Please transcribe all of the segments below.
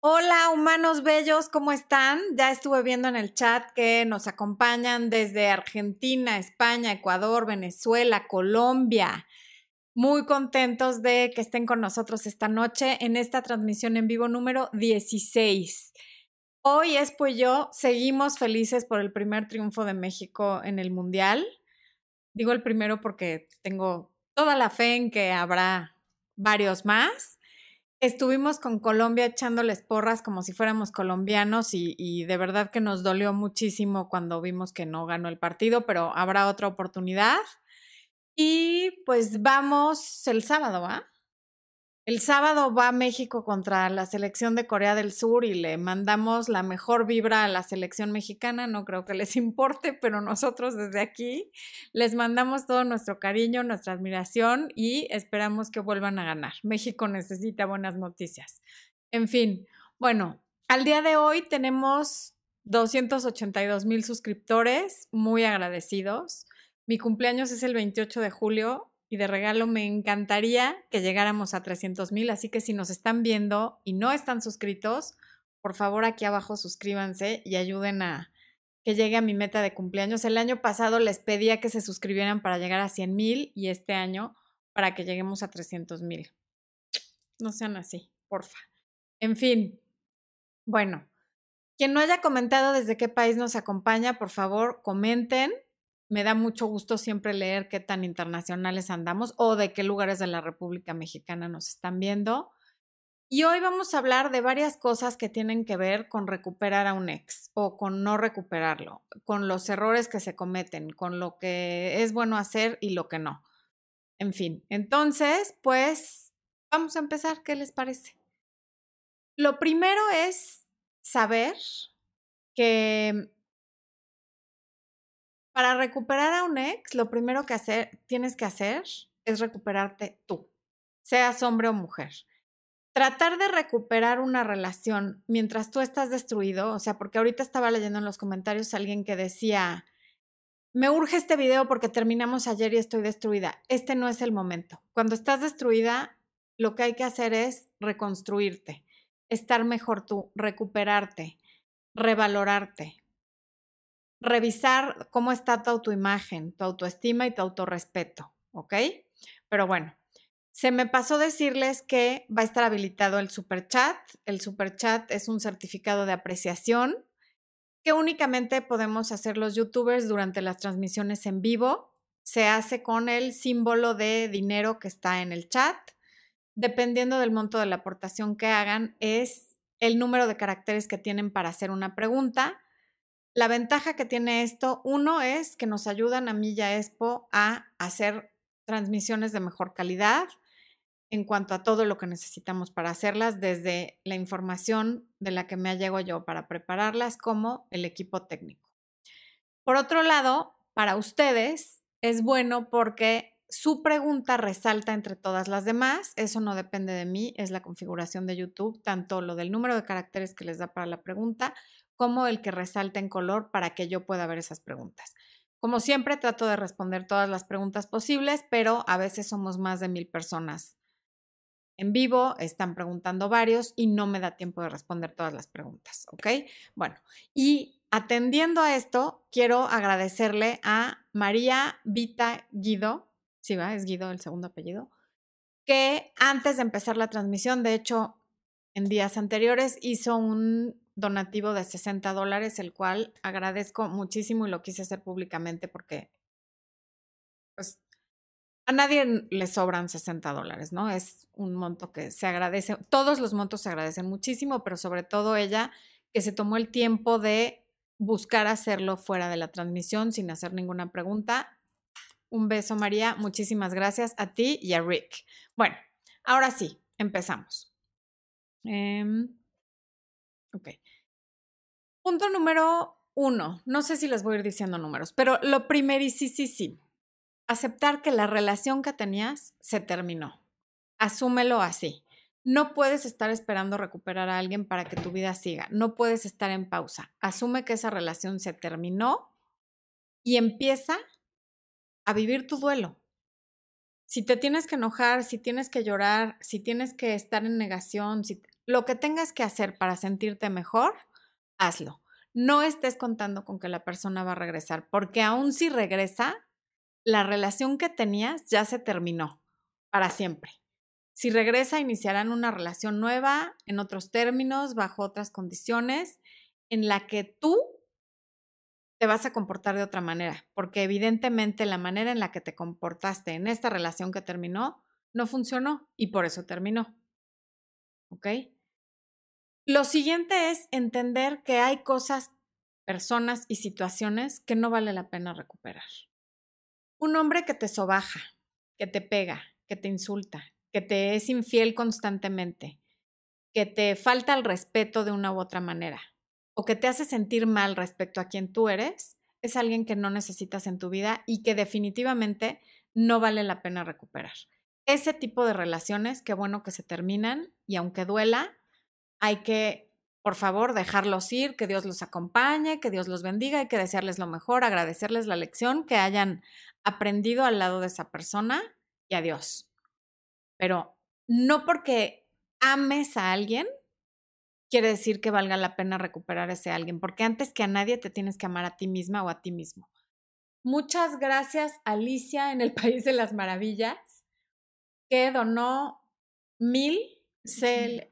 Hola, humanos bellos, ¿cómo están? Ya estuve viendo en el chat que nos acompañan desde Argentina, España, Ecuador, Venezuela, Colombia. Muy contentos de que estén con nosotros esta noche en esta transmisión en vivo número 16. Hoy es pues yo, seguimos felices por el primer triunfo de México en el Mundial. Digo el primero porque tengo toda la fe en que habrá varios más. Estuvimos con Colombia echándoles porras como si fuéramos colombianos y, y, de verdad que nos dolió muchísimo cuando vimos que no ganó el partido, pero habrá otra oportunidad. Y pues vamos el sábado, ¿ah? El sábado va México contra la selección de Corea del Sur y le mandamos la mejor vibra a la selección mexicana. No creo que les importe, pero nosotros desde aquí les mandamos todo nuestro cariño, nuestra admiración y esperamos que vuelvan a ganar. México necesita buenas noticias. En fin, bueno, al día de hoy tenemos 282 mil suscriptores, muy agradecidos. Mi cumpleaños es el 28 de julio y de regalo me encantaría que llegáramos a 300 mil, así que si nos están viendo y no están suscritos, por favor aquí abajo suscríbanse y ayuden a que llegue a mi meta de cumpleaños. El año pasado les pedía que se suscribieran para llegar a 100 mil y este año para que lleguemos a 300 mil. No sean así, porfa. En fin, bueno, quien no haya comentado desde qué país nos acompaña, por favor, comenten me da mucho gusto siempre leer qué tan internacionales andamos o de qué lugares de la República Mexicana nos están viendo. Y hoy vamos a hablar de varias cosas que tienen que ver con recuperar a un ex o con no recuperarlo, con los errores que se cometen, con lo que es bueno hacer y lo que no. En fin, entonces, pues vamos a empezar. ¿Qué les parece? Lo primero es saber que para recuperar a un ex, lo primero que hacer, tienes que hacer es recuperarte tú, seas hombre o mujer. Tratar de recuperar una relación mientras tú estás destruido, o sea, porque ahorita estaba leyendo en los comentarios a alguien que decía, me urge este video porque terminamos ayer y estoy destruida. Este no es el momento. Cuando estás destruida, lo que hay que hacer es reconstruirte, estar mejor tú, recuperarte, revalorarte, revisar cómo está tu autoimagen, tu autoestima y tu autorrespeto, ¿ok? Pero bueno, se me pasó decirles que va a estar habilitado el super chat. El super chat es un certificado de apreciación que únicamente podemos hacer los youtubers durante las transmisiones en vivo. Se hace con el símbolo de dinero que está en el chat. Dependiendo del monto de la aportación que hagan, es el número de caracteres que tienen para hacer una pregunta la ventaja que tiene esto, uno es que nos ayudan a mí y a Expo a hacer transmisiones de mejor calidad en cuanto a todo lo que necesitamos para hacerlas, desde la información de la que me llego yo para prepararlas, como el equipo técnico. Por otro lado, para ustedes es bueno porque su pregunta resalta entre todas las demás. Eso no depende de mí, es la configuración de YouTube, tanto lo del número de caracteres que les da para la pregunta como el que resalta en color para que yo pueda ver esas preguntas. Como siempre, trato de responder todas las preguntas posibles, pero a veces somos más de mil personas en vivo, están preguntando varios y no me da tiempo de responder todas las preguntas, ¿ok? Bueno, y atendiendo a esto, quiero agradecerle a María Vita Guido, sí va, es Guido el segundo apellido, que antes de empezar la transmisión, de hecho, en días anteriores hizo un donativo de 60 dólares, el cual agradezco muchísimo y lo quise hacer públicamente porque pues, a nadie le sobran 60 dólares, ¿no? Es un monto que se agradece, todos los montos se agradecen muchísimo, pero sobre todo ella que se tomó el tiempo de buscar hacerlo fuera de la transmisión sin hacer ninguna pregunta. Un beso, María. Muchísimas gracias a ti y a Rick. Bueno, ahora sí, empezamos. Em, ok. Punto número uno, no sé si les voy a ir diciendo números, pero lo primero sí, sí, sí, aceptar que la relación que tenías se terminó. Asúmelo así. No puedes estar esperando recuperar a alguien para que tu vida siga. No puedes estar en pausa. Asume que esa relación se terminó y empieza a vivir tu duelo. Si te tienes que enojar, si tienes que llorar, si tienes que estar en negación, si lo que tengas que hacer para sentirte mejor, hazlo. No estés contando con que la persona va a regresar, porque aún si regresa, la relación que tenías ya se terminó para siempre. Si regresa, iniciarán una relación nueva, en otros términos, bajo otras condiciones, en la que tú te vas a comportar de otra manera, porque evidentemente la manera en la que te comportaste en esta relación que terminó no funcionó y por eso terminó. ¿Ok? Lo siguiente es entender que hay cosas, personas y situaciones que no vale la pena recuperar. Un hombre que te sobaja, que te pega, que te insulta, que te es infiel constantemente, que te falta el respeto de una u otra manera, o que te hace sentir mal respecto a quien tú eres, es alguien que no necesitas en tu vida y que definitivamente no vale la pena recuperar. Ese tipo de relaciones, qué bueno que se terminan y aunque duela, hay que, por favor, dejarlos ir, que Dios los acompañe, que Dios los bendiga, hay que desearles lo mejor, agradecerles la lección que hayan aprendido al lado de esa persona y adiós. Pero no porque ames a alguien, quiere decir que valga la pena recuperar a ese alguien, porque antes que a nadie te tienes que amar a ti misma o a ti mismo. Muchas gracias, Alicia, en el País de las Maravillas, que donó mil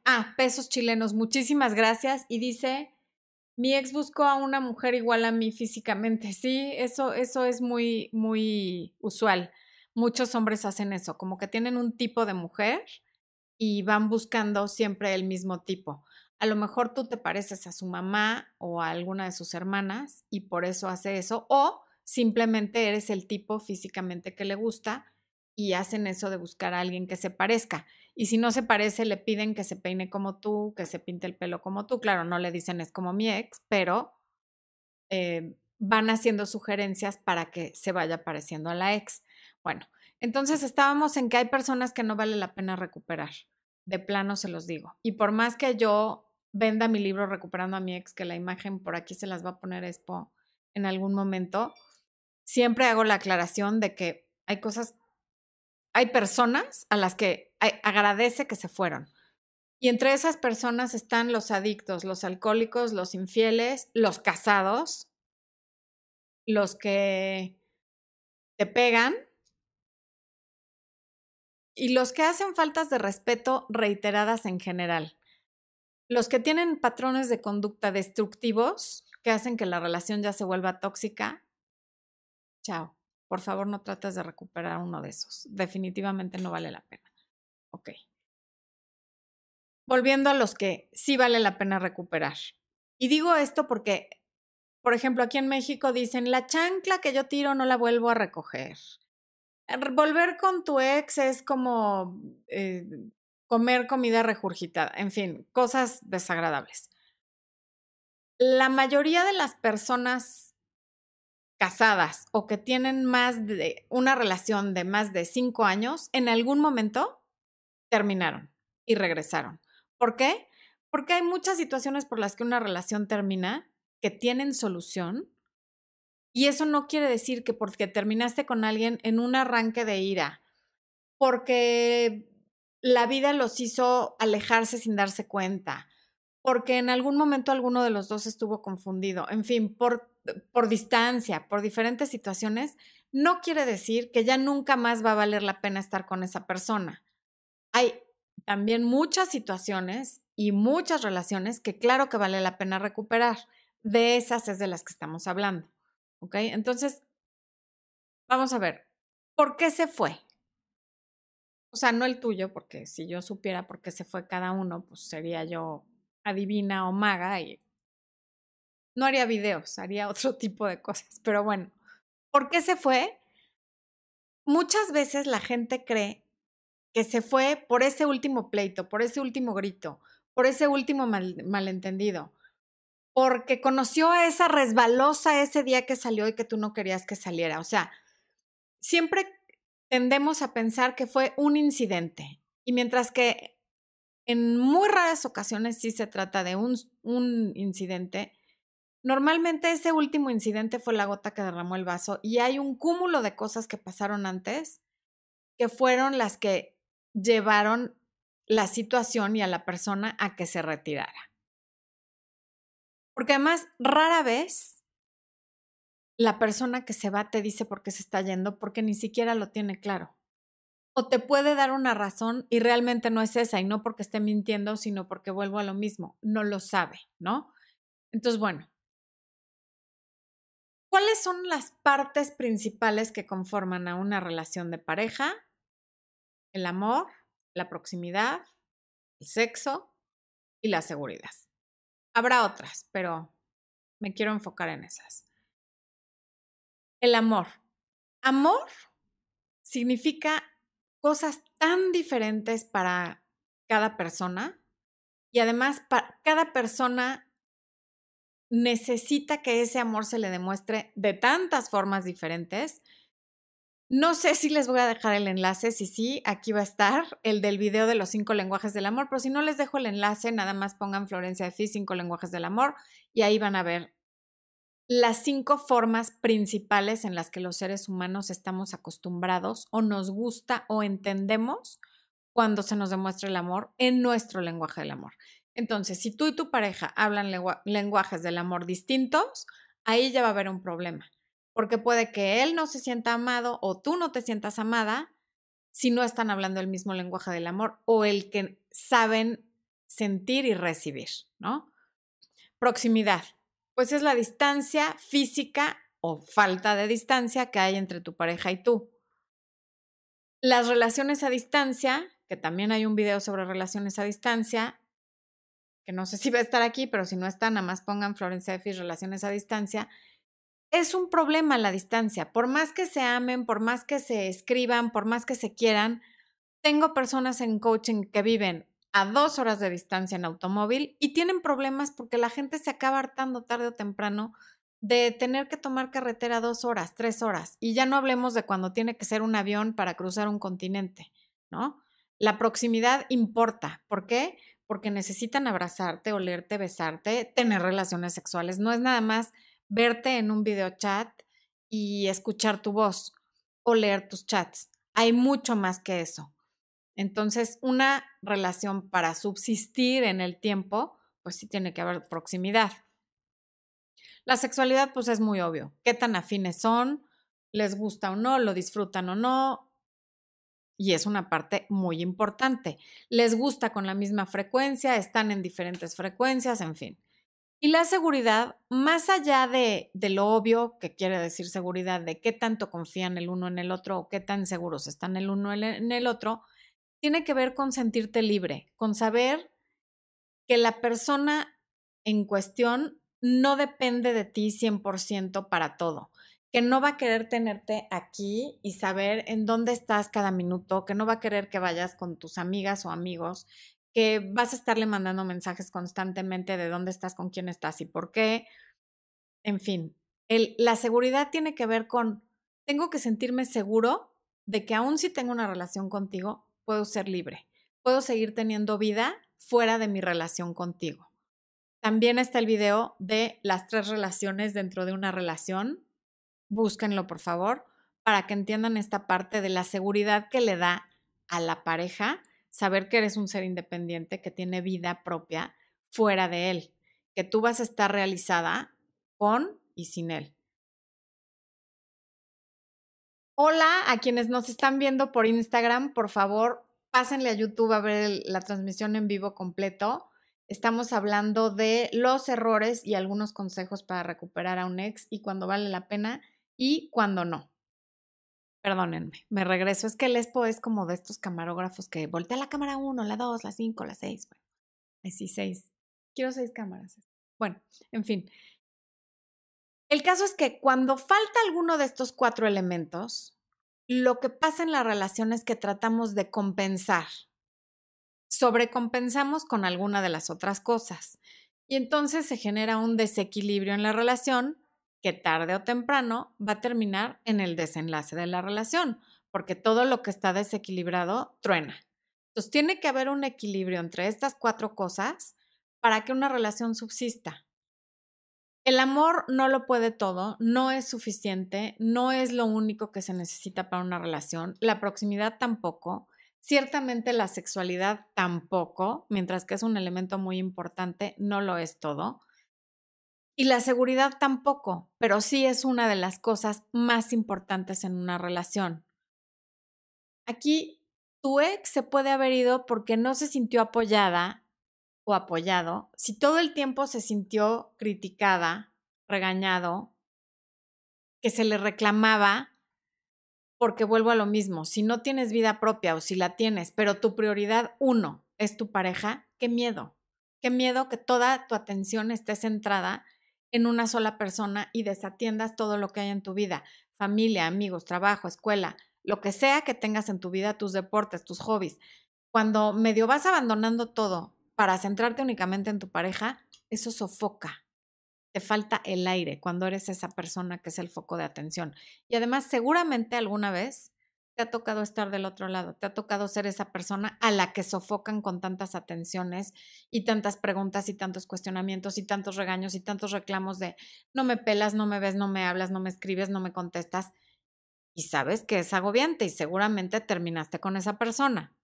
ah, pesos chilenos. Muchísimas gracias. Y dice, mi ex buscó a una mujer igual a mí físicamente. Sí, eso, eso es muy, muy usual. Muchos hombres hacen eso, como que tienen un tipo de mujer y van buscando siempre el mismo tipo a lo mejor tú te pareces a su mamá o a alguna de sus hermanas y por eso hace eso, o simplemente eres el tipo físicamente que le gusta y hacen eso de buscar a alguien que se parezca. Y si no se parece, le piden que se peine como tú, que se pinte el pelo como tú. Claro, no le dicen es como mi ex, pero eh, van haciendo sugerencias para que se vaya pareciendo a la ex. Bueno, entonces estábamos en que hay personas que no vale la pena recuperar. De plano se los digo. Y por más que yo venda mi libro Recuperando a mi ex, que la imagen por aquí se las va a poner Expo en algún momento, siempre hago la aclaración de que hay cosas, hay personas a las que agradece que se fueron. Y entre esas personas están los adictos, los alcohólicos, los infieles, los casados, los que te pegan y los que hacen faltas de respeto reiteradas en general. Los que tienen patrones de conducta destructivos que hacen que la relación ya se vuelva tóxica, chao. Por favor, no trates de recuperar uno de esos. Definitivamente no vale la pena. Ok. Volviendo a los que sí vale la pena recuperar. Y digo esto porque, por ejemplo, aquí en México dicen, la chancla que yo tiro no la vuelvo a recoger. Volver con tu ex es como eh, comer comida regurgitada, en fin, cosas desagradables. La mayoría de las personas casadas o que tienen más de una relación de más de cinco años, en algún momento terminaron y regresaron. ¿Por qué? Porque hay muchas situaciones por las que una relación termina que tienen solución y eso no quiere decir que porque terminaste con alguien en un arranque de ira, porque la vida los hizo alejarse sin darse cuenta, porque en algún momento alguno de los dos estuvo confundido, en fin, por, por distancia, por diferentes situaciones, no quiere decir que ya nunca más va a valer la pena estar con esa persona. Hay también muchas situaciones y muchas relaciones que claro que vale la pena recuperar. De esas es de las que estamos hablando. ¿Ok? Entonces, vamos a ver, ¿por qué se fue? O sea, no el tuyo, porque si yo supiera por qué se fue cada uno, pues sería yo adivina o maga y no haría videos, haría otro tipo de cosas. Pero bueno, ¿por qué se fue? Muchas veces la gente cree que se fue por ese último pleito, por ese último grito, por ese último malentendido, porque conoció a esa resbalosa ese día que salió y que tú no querías que saliera. O sea, siempre tendemos a pensar que fue un incidente. Y mientras que en muy raras ocasiones sí se trata de un, un, incidente, normalmente ese último incidente fue la gota que derramó el vaso y hay un cúmulo de cosas que pasaron antes que fueron las que llevaron la situación y a la persona a que se retirara. Porque además, rara vez la persona que se va te dice por qué se está yendo porque ni siquiera lo tiene claro. O te puede dar una razón y realmente no es esa y no porque esté mintiendo, sino porque vuelvo a lo mismo, no lo sabe, ¿no? Entonces, bueno, ¿cuáles son las partes principales que conforman a una relación de pareja? El amor, la proximidad, el sexo y la seguridad. Habrá otras, pero me quiero enfocar en esas. El amor. Amor significa cosas tan diferentes para cada persona y además cada persona necesita que ese amor se le demuestre de tantas formas diferentes no sé si les voy a dejar el enlace, si sí, aquí va a estar el del video de los cinco lenguajes del amor, pero si no les dejo el enlace, nada más pongan Florencia de cinco lenguajes del amor, y ahí van a ver las cinco formas principales en las que los seres humanos estamos acostumbrados o nos gusta o entendemos cuando se nos demuestra el amor en nuestro lenguaje del amor. Entonces, si tú y tu pareja hablan lenguajes del amor distintos, ahí ya va a haber un problema porque puede que él no se sienta amado o tú no te sientas amada si no están hablando el mismo lenguaje del amor o el que saben sentir y recibir, ¿no? Proximidad, pues es la distancia física o falta de distancia que hay entre tu pareja y tú. Las relaciones a distancia, que también hay un video sobre relaciones a distancia, que no sé si va a estar aquí, pero si no está, nada más pongan Florencia de relaciones a distancia, es un problema la distancia. Por más que se amen, por más que se escriban, por más que se quieran, tengo personas en coaching que viven a dos horas de distancia en automóvil y tienen problemas porque la gente se acaba hartando tarde o temprano de tener que tomar carretera dos horas, tres horas. Y ya no hablemos de cuando tiene que ser un avión para cruzar un continente, ¿no? La proximidad importa. ¿Por qué? Porque necesitan abrazarte, olerte, besarte, tener relaciones sexuales. No es nada más verte en un video chat y escuchar tu voz o leer tus chats. Hay mucho más que eso. Entonces, una relación para subsistir en el tiempo, pues sí tiene que haber proximidad. La sexualidad, pues es muy obvio. ¿Qué tan afines son? ¿Les gusta o no? ¿Lo disfrutan o no? Y es una parte muy importante. ¿Les gusta con la misma frecuencia? ¿Están en diferentes frecuencias? En fin. Y la seguridad, más allá de, lo obvio, que quiere decir seguridad, de qué tanto confían el uno en el otro o qué tan seguros están el uno en el otro, tiene que ver con sentirte libre, con saber que la persona en cuestión no depende de ti 100% para todo, que no va a querer tenerte aquí y saber en dónde estás cada minuto, que no va a querer que vayas con tus amigas o amigos, que vas a estarle mandando mensajes constantemente de dónde estás, con quién estás y por qué. En fin, la seguridad tiene que ver con, tengo que sentirme seguro de que aun si tengo una relación contigo, puedo ser libre, puedo seguir teniendo vida fuera de mi relación contigo. También está el video de las tres relaciones dentro de una relación. Búsquenlo, por favor, para que entiendan esta parte de la seguridad que le da a la pareja saber que eres un ser independiente, que tiene vida propia fuera de él, que tú vas a estar realizada con y sin él. Hola a quienes nos están viendo por Instagram, por favor, pásenle a YouTube a ver la transmisión en vivo completo. Estamos hablando de los errores y algunos consejos para recuperar a un ex y cuando vale la pena y cuando no. Perdónenme, me regreso. Es que el Expo es como de estos camarógrafos que voltea la cámara 1, la 2, la 5, la 6. Bueno, así 6. Quiero 6 cámaras. Bueno, en fin. El caso es que cuando falta alguno de estos cuatro elementos, lo que pasa en la relación es que tratamos de compensar. Sobrecompensamos con alguna de las otras cosas. Y entonces se genera un desequilibrio en la relación que tarde o temprano va a terminar en el desenlace de la relación, porque todo lo que está desequilibrado truena. Entonces tiene que haber un equilibrio entre estas cuatro cosas para que una relación subsista. El amor no lo puede todo, no es suficiente, no es lo único que se necesita para una relación, la proximidad tampoco. Ciertamente la sexualidad tampoco, mientras que es un elemento muy importante, no lo es todo. Y la seguridad tampoco, pero sí es una de las cosas más importantes en una relación. Aquí tu ex se puede haber ido porque no se sintió apoyada o apoyado, si todo el tiempo se sintió criticada, regañado, que se le reclamaba, porque vuelvo a lo mismo, si no tienes vida propia o si la tienes, pero tu prioridad uno es tu pareja, qué miedo, qué miedo que toda tu atención esté centrada en una sola persona y desatiendas todo lo que hay en tu vida, familia, amigos, trabajo, escuela, lo que sea que tengas en tu vida, tus deportes, tus hobbies. Cuando medio vas abandonando todo para centrarte únicamente en tu pareja, eso sofoca. Te falta el aire cuando eres esa persona que es el foco de atención. Y además, seguramente alguna vez te ha tocado estar del otro lado, te ha tocado ser esa persona a la que sofocan con tantas atenciones y tantas preguntas y tantos cuestionamientos y tantos regaños y tantos reclamos de no me pelas, no me ves, no me hablas, no me escribes, no me contestas. Y sabes que es agobiante y seguramente terminaste con esa persona.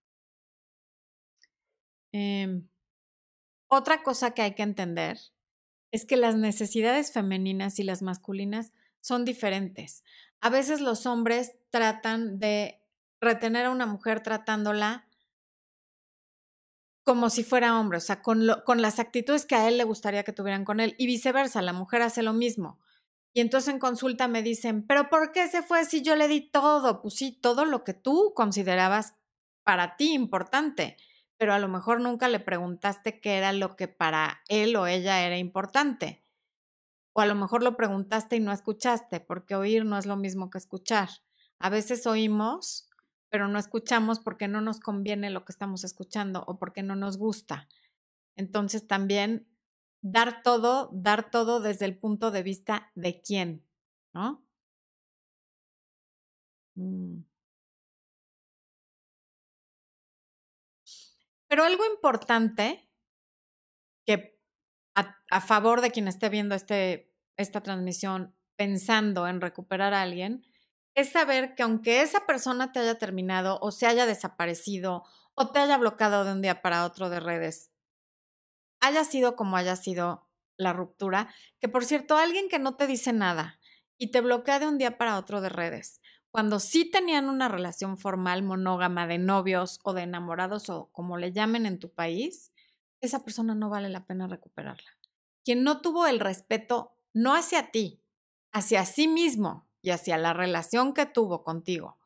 Em, otra cosa que hay que entender es que las necesidades femeninas y las masculinas son diferentes. A veces los hombres tratan de retener a una mujer tratándola como si fuera hombre, o sea, con, con las actitudes que a él le gustaría que tuvieran con él y viceversa, la mujer hace lo mismo. Y entonces en consulta me dicen, pero ¿por qué se fue si yo le di todo? Pues sí, todo lo que tú considerabas para ti importante, pero a lo mejor nunca le preguntaste qué era lo que para él o ella era importante. O a lo mejor lo preguntaste y no escuchaste, porque oír no es lo mismo que escuchar. A veces oímos, pero no escuchamos porque no nos conviene lo que estamos escuchando o porque no nos gusta. Entonces también dar todo, dar todo desde el punto de vista de quién, ¿no? Mm. Pero algo importante a, favor de quien esté viendo este, esta transmisión pensando en recuperar a alguien, es saber que aunque esa persona te haya terminado o se haya desaparecido o te haya bloqueado de un día para otro de redes haya sido como haya sido la ruptura, que por cierto, alguien que no te dice nada y te bloquea de un día para otro de redes, cuando sí tenían una relación formal monógama de novios o de enamorados o como le llamen en tu país, esa persona no vale la pena recuperarla. Quien no tuvo el respeto no hacia ti, hacia sí mismo y hacia la relación que tuvo contigo,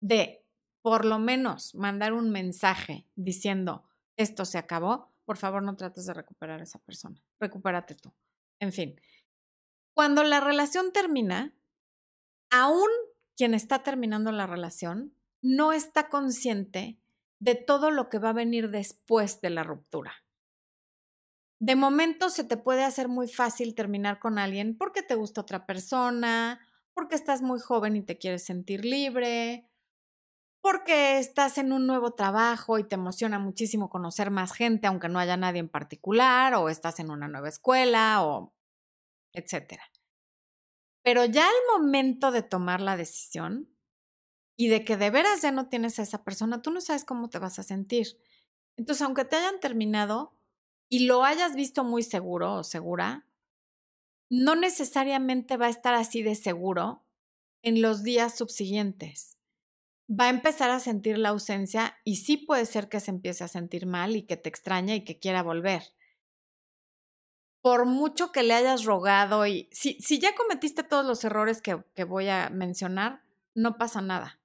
de por lo menos mandar un mensaje diciendo esto se acabó, por favor no trates de recuperar a esa persona, recupérate tú. En fin, cuando la relación termina, aún quien está terminando la relación no está consciente de todo lo que va a venir después de la ruptura. De momento se te puede hacer muy fácil terminar con alguien porque te gusta otra persona, porque estás muy joven y te quieres sentir libre, porque estás en un nuevo trabajo y te emociona muchísimo conocer más gente, aunque no haya nadie en particular, o estás en una nueva escuela, o etcétera. Pero ya al momento de tomar la decisión y de que de veras ya no tienes a esa persona, tú no sabes cómo te vas a sentir. Entonces, aunque te hayan terminado y lo hayas visto muy seguro o segura, no necesariamente va a estar así de seguro en los días subsiguientes va a empezar a sentir la ausencia y sí puede ser que se empiece a sentir mal y que te extraña y que quiera volver. Por mucho que le hayas rogado y si, si ya cometiste todos los errores que, que voy a mencionar, no pasa nada.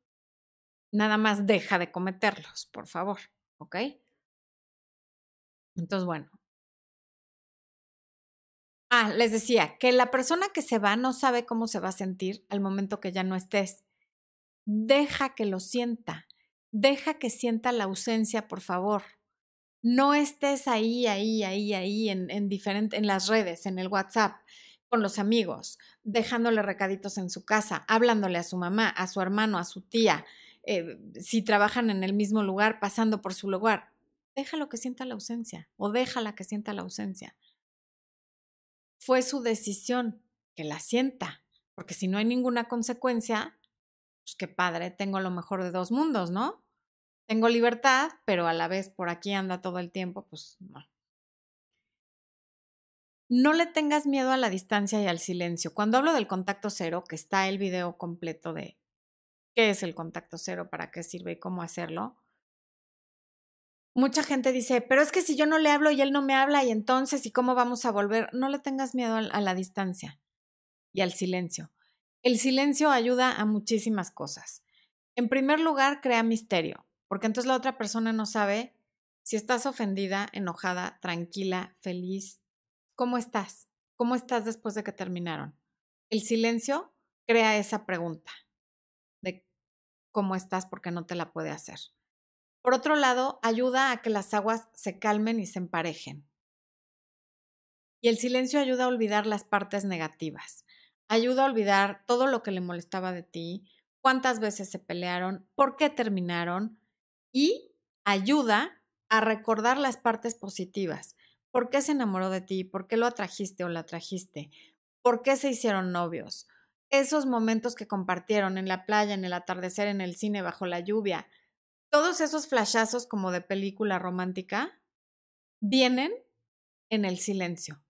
Nada más deja de cometerlos, por favor, ¿ok? Entonces, bueno. Ah, les decía que la persona que se va no sabe cómo se va a sentir al momento que ya no estés deja que lo sienta, deja que sienta la ausencia, por favor. No estés ahí, ahí, ahí, ahí, en, en, en las redes, en el WhatsApp, con los amigos, dejándole recaditos en su casa, hablándole a su mamá, a su hermano, a su tía, eh, si trabajan en el mismo lugar, pasando por su lugar. Déjalo que sienta la ausencia o déjala que sienta la ausencia. Fue su decisión, que la sienta, porque si no hay ninguna consecuencia, pues qué padre, tengo lo mejor de dos mundos, ¿no? tengo libertad, pero a la vez por aquí anda todo el tiempo, pues no. No le tengas miedo a la distancia y al silencio. Cuando hablo del contacto cero, que está el video completo de qué es el contacto cero, para qué sirve y cómo hacerlo, mucha gente dice, pero es que si yo no le hablo y él no me habla y entonces, ¿y cómo vamos a volver? No le tengas miedo a la distancia y al silencio. El silencio ayuda a muchísimas cosas. En primer lugar, crea misterio, porque entonces la otra persona no sabe si estás ofendida, enojada, tranquila, feliz. ¿Cómo estás? ¿Cómo estás después de que terminaron? El silencio crea esa pregunta de cómo estás porque no te la puede hacer. Por otro lado, ayuda a que las aguas se calmen y se emparejen. Y el silencio ayuda a olvidar las partes negativas. Ayuda a olvidar todo lo que le molestaba de ti, cuántas veces se pelearon, por qué terminaron y ayuda a recordar las partes positivas. ¿Por qué se enamoró de ti? ¿Por qué lo atrajiste o la atrajiste? ¿Por qué se hicieron novios? Esos momentos que compartieron en la playa, en el atardecer, en el cine, bajo la lluvia, todos esos flashazos como de película romántica vienen en el silencio,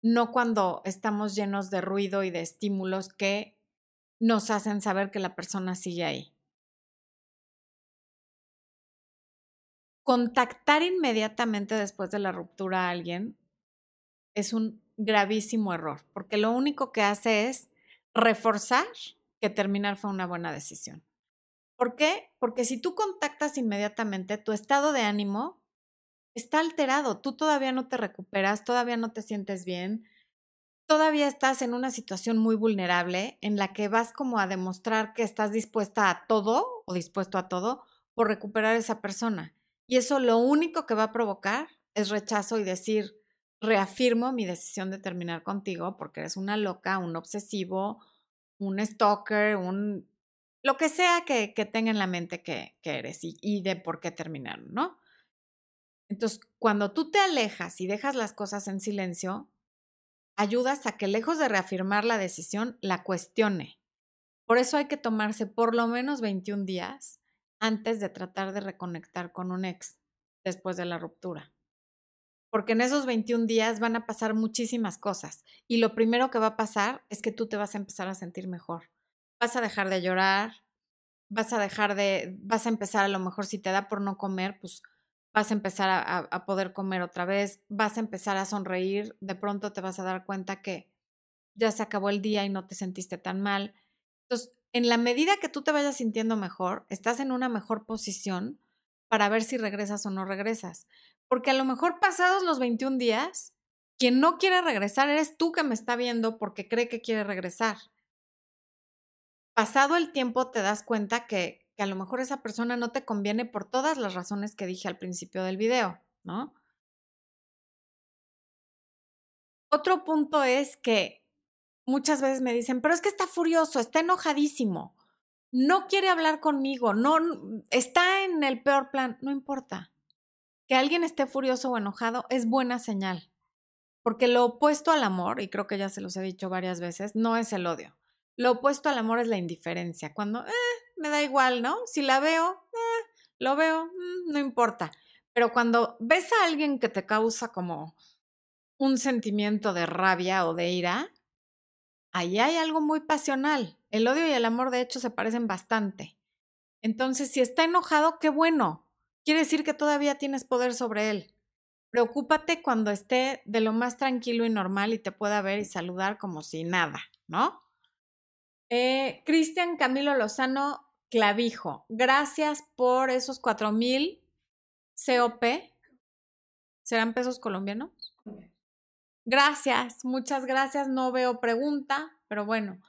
no cuando estamos llenos de ruido y de estímulos que nos hacen saber que la persona sigue ahí. Contactar inmediatamente después de la ruptura a alguien es un gravísimo error, porque lo único que hace es reforzar que terminar fue una buena decisión. ¿Por qué? Porque si tú contactas inmediatamente, tu estado de ánimo está alterado, tú todavía no te recuperas, todavía no te sientes bien, todavía estás en una situación muy vulnerable en la que vas como a demostrar que estás dispuesta a todo o dispuesto a todo por recuperar a esa persona. Y eso lo único que va a provocar es rechazo y decir, reafirmo mi decisión de terminar contigo porque eres una loca, un obsesivo, un stalker, un lo que sea que, tenga en la mente que, eres y, de por qué terminaron, ¿no? Entonces, cuando tú te alejas y dejas las cosas en silencio, ayudas a que lejos de reafirmar la decisión, la cuestione. Por eso hay que tomarse por lo menos 21 días antes de tratar de reconectar con un ex después de la ruptura. Porque en esos 21 días van a pasar muchísimas cosas y lo primero que va a pasar es que tú te vas a empezar a sentir mejor vas a dejar de llorar, vas a dejar de, vas a empezar a lo mejor si te da por no comer, pues vas a empezar a, poder comer otra vez, vas a empezar a sonreír, de pronto te vas a dar cuenta que ya se acabó el día y no te sentiste tan mal. Entonces, en la medida que tú te vayas sintiendo mejor, estás en una mejor posición para ver si regresas o no regresas. Porque a lo mejor pasados los 21 días, quien no quiere regresar eres tú que me está viendo porque cree que quiere regresar pasado el tiempo te das cuenta que, a lo mejor esa persona no te conviene por todas las razones que dije al principio del video, ¿no? Otro punto es que muchas veces me dicen, pero es que está furioso, está enojadísimo, no quiere hablar conmigo, no está en el peor plan, no importa. Que alguien esté furioso o enojado es buena señal, porque lo opuesto al amor, y creo que ya se los he dicho varias veces, no es el odio. Lo opuesto al amor es la indiferencia. Cuando, eh, me da igual, ¿no? Si la veo, eh, lo veo, mm, no importa. Pero cuando ves a alguien que te causa como un sentimiento de rabia o de ira, ahí hay algo muy pasional. El odio y el amor, de hecho, se parecen bastante. Entonces, si está enojado, qué bueno. Quiere decir que todavía tienes poder sobre él. Preocúpate cuando esté de lo más tranquilo y normal y te pueda ver y saludar como si nada, ¿no? Eh, Cristian Camilo Lozano Clavijo, gracias por esos cuatro mil COP. ¿Serán pesos colombianos? Gracias, muchas gracias. No veo pregunta, pero bueno.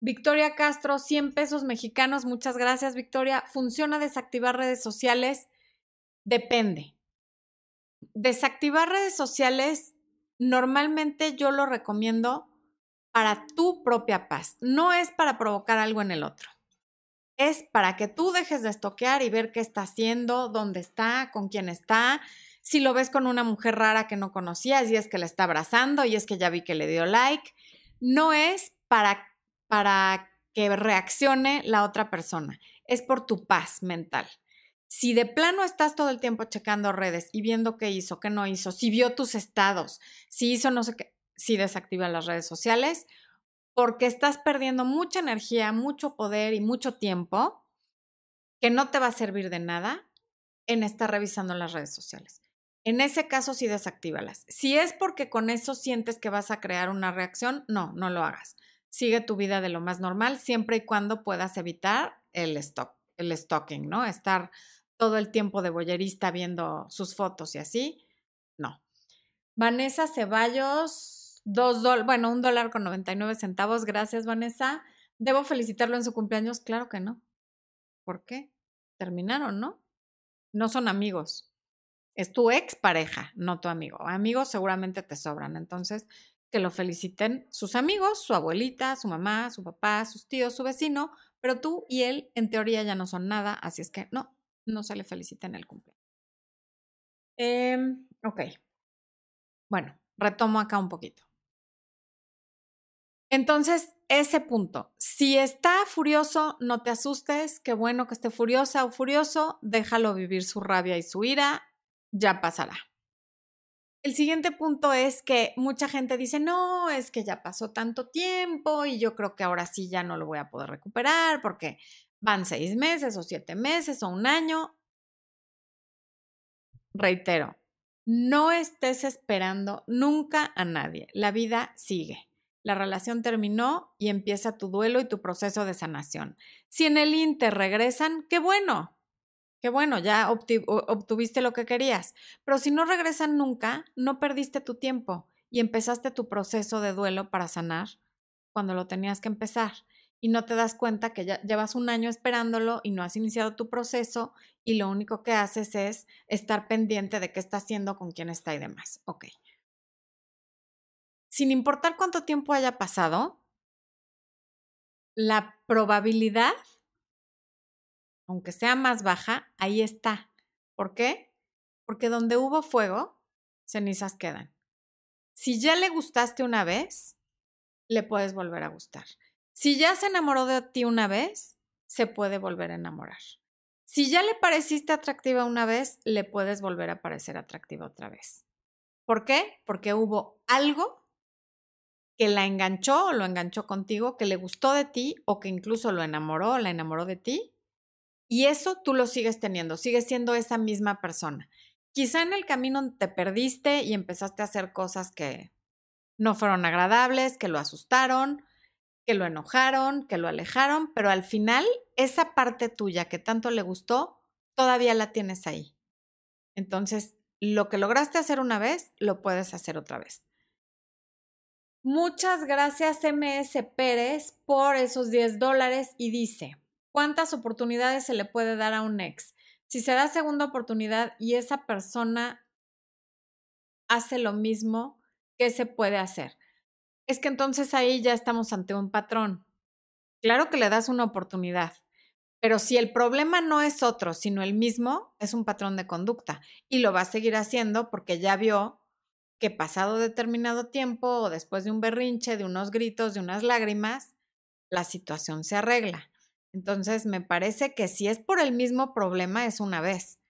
Victoria Castro, 100 pesos mexicanos. Muchas gracias, Victoria. ¿Funciona desactivar redes sociales? Depende. Desactivar redes sociales, normalmente yo lo recomiendo para tu propia paz, no es para provocar algo en el otro. Es para que tú dejes de estoquear y ver qué está haciendo, dónde está, con quién está, si lo ves con una mujer rara que no conocías y es que la está abrazando y es que ya vi que le dio like. No es para, para que reaccione la otra persona, es por tu paz mental. Si de plano estás todo el tiempo checando redes y viendo qué hizo, qué no hizo, si vio tus estados, si hizo no sé qué, si desactiva las redes sociales, porque estás perdiendo mucha energía, mucho poder y mucho tiempo que no te va a servir de nada en estar revisando las redes sociales. En ese caso sí desactívalas. Si es porque con eso sientes que vas a crear una reacción, no, no lo hagas. Sigue tu vida de lo más normal siempre y cuando puedas evitar el stock, el stalking, ¿no? Estar todo el tiempo de boyerista viendo sus fotos y así, no. Vanessa Ceballos, dos dólares, bueno, un dólar con 99 centavos. Gracias, Vanessa. ¿Debo felicitarlo en su cumpleaños? Claro que no. ¿Por qué? Terminaron, ¿no? No son amigos es tu ex pareja, no tu amigo. Amigos seguramente te sobran. Entonces, que lo feliciten sus amigos, su abuelita, su mamá, su papá, sus tíos, su vecino, pero tú y él en teoría ya no son nada, así es que no, no se le feliciten el cumpleaños. Em, ok. Bueno, retomo acá un poquito. Entonces, ese punto, si está furioso, no te asustes, qué bueno que esté furiosa o furioso, déjalo vivir su rabia y su ira, ya pasará. El siguiente punto es que mucha gente dice, no, es que ya pasó tanto tiempo y yo creo que ahora sí ya no lo voy a poder recuperar porque van seis meses o siete meses o un año. Reitero, no estés esperando nunca a nadie. La vida sigue. La relación terminó y empieza tu duelo y tu proceso de sanación. Si en el Inter regresan, qué bueno, Qué bueno, ya obtuviste lo que querías. Pero si no regresan nunca, no perdiste tu tiempo y empezaste tu proceso de duelo para sanar cuando lo tenías que empezar. Y no te das cuenta que ya llevas un año esperándolo y no has iniciado tu proceso y lo único que haces es estar pendiente de qué está haciendo, con quién está y demás. Ok. Sin importar cuánto tiempo haya pasado, la probabilidad aunque sea más baja, ahí está. ¿Por qué? Porque donde hubo fuego, cenizas quedan. Si ya le gustaste una vez, le puedes volver a gustar. Si ya se enamoró de ti una vez, se puede volver a enamorar. Si ya le pareciste atractiva una vez, le puedes volver a parecer atractiva otra vez. ¿Por qué? Porque hubo algo que la enganchó o lo enganchó contigo, que le gustó de ti o que incluso lo enamoró o la enamoró de ti y eso tú lo sigues teniendo, sigues siendo esa misma persona. Quizá en el camino te perdiste y empezaste a hacer cosas que no fueron agradables, que lo asustaron, que lo enojaron, que lo alejaron, pero al final esa parte tuya que tanto le gustó, todavía la tienes ahí. Entonces, lo que lograste hacer una vez, lo puedes hacer otra vez. Muchas gracias MS Pérez por esos 10 dólares y dice, ¿Cuántas oportunidades se le puede dar a un ex? Si se da segunda oportunidad y esa persona hace lo mismo, ¿qué se puede hacer? Es que entonces ahí ya estamos ante un patrón. Claro que le das una oportunidad, pero si el problema no es otro, sino el mismo, es un patrón de conducta y lo va a seguir haciendo porque ya vio que pasado determinado tiempo o después de un berrinche, de unos gritos, de unas lágrimas, la situación se arregla. Entonces, me parece que si es por el mismo problema, es una vez.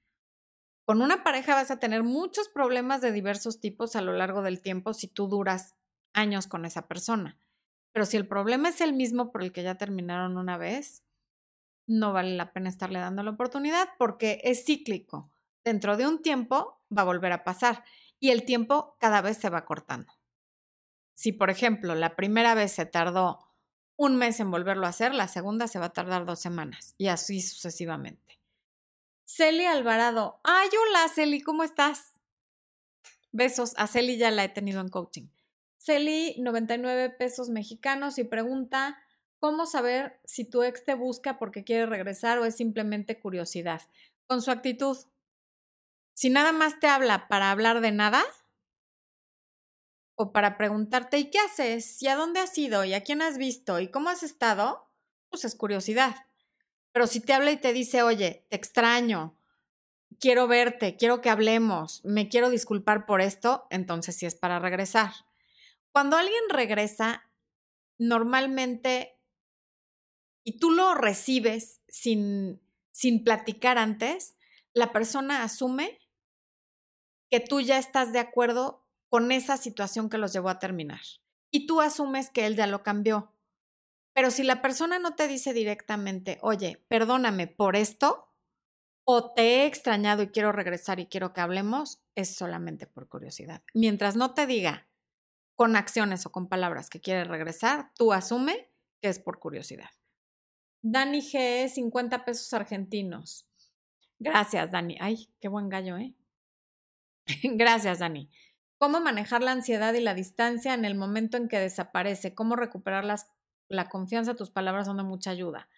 Con una pareja vas a tener muchos problemas de diversos tipos a lo largo del tiempo si tú duras años con esa persona. Pero si el problema es el mismo por el que ya terminaron una vez, no vale la pena estarle dando la oportunidad porque es cíclico. Dentro de un tiempo va a volver a pasar y el tiempo cada vez se va cortando. Si, por ejemplo, la primera vez se tardó un mes en volverlo a hacer, la segunda se va a tardar dos semanas y así sucesivamente. Celi Alvarado. Ay, hola Celi, ¿cómo estás? Besos. A Celi ya la he tenido en coaching. Celi, 99 pesos mexicanos y pregunta, ¿cómo saber si tu ex te busca porque quiere regresar o es simplemente curiosidad? Con su actitud. Si nada más te habla para hablar de nada, o para preguntarte ¿y qué haces? ¿y a dónde has ido? ¿y a quién has visto? ¿y cómo has estado? Pues es curiosidad. Pero si te habla y te dice, oye, te extraño, quiero verte, quiero que hablemos, me quiero disculpar por esto, entonces sí es para regresar. Cuando alguien regresa, normalmente, y tú lo recibes sin, sin platicar antes, la persona asume que tú ya estás de acuerdo con esa situación que los llevó a terminar. Y tú asumes que él ya lo cambió. Pero si la persona no te dice directamente, oye, perdóname por esto, o te he extrañado y quiero regresar y quiero que hablemos, es solamente por curiosidad. Mientras no te diga con acciones o con palabras que quiere regresar, tú asume que es por curiosidad. Dani G, 50 pesos argentinos. Gracias, Dani. Ay, qué buen gallo, ¿eh? Gracias, Dani. ¿Cómo manejar la ansiedad y la distancia en el momento en que desaparece? ¿Cómo recuperar la confianza? Tus palabras son de mucha ayuda.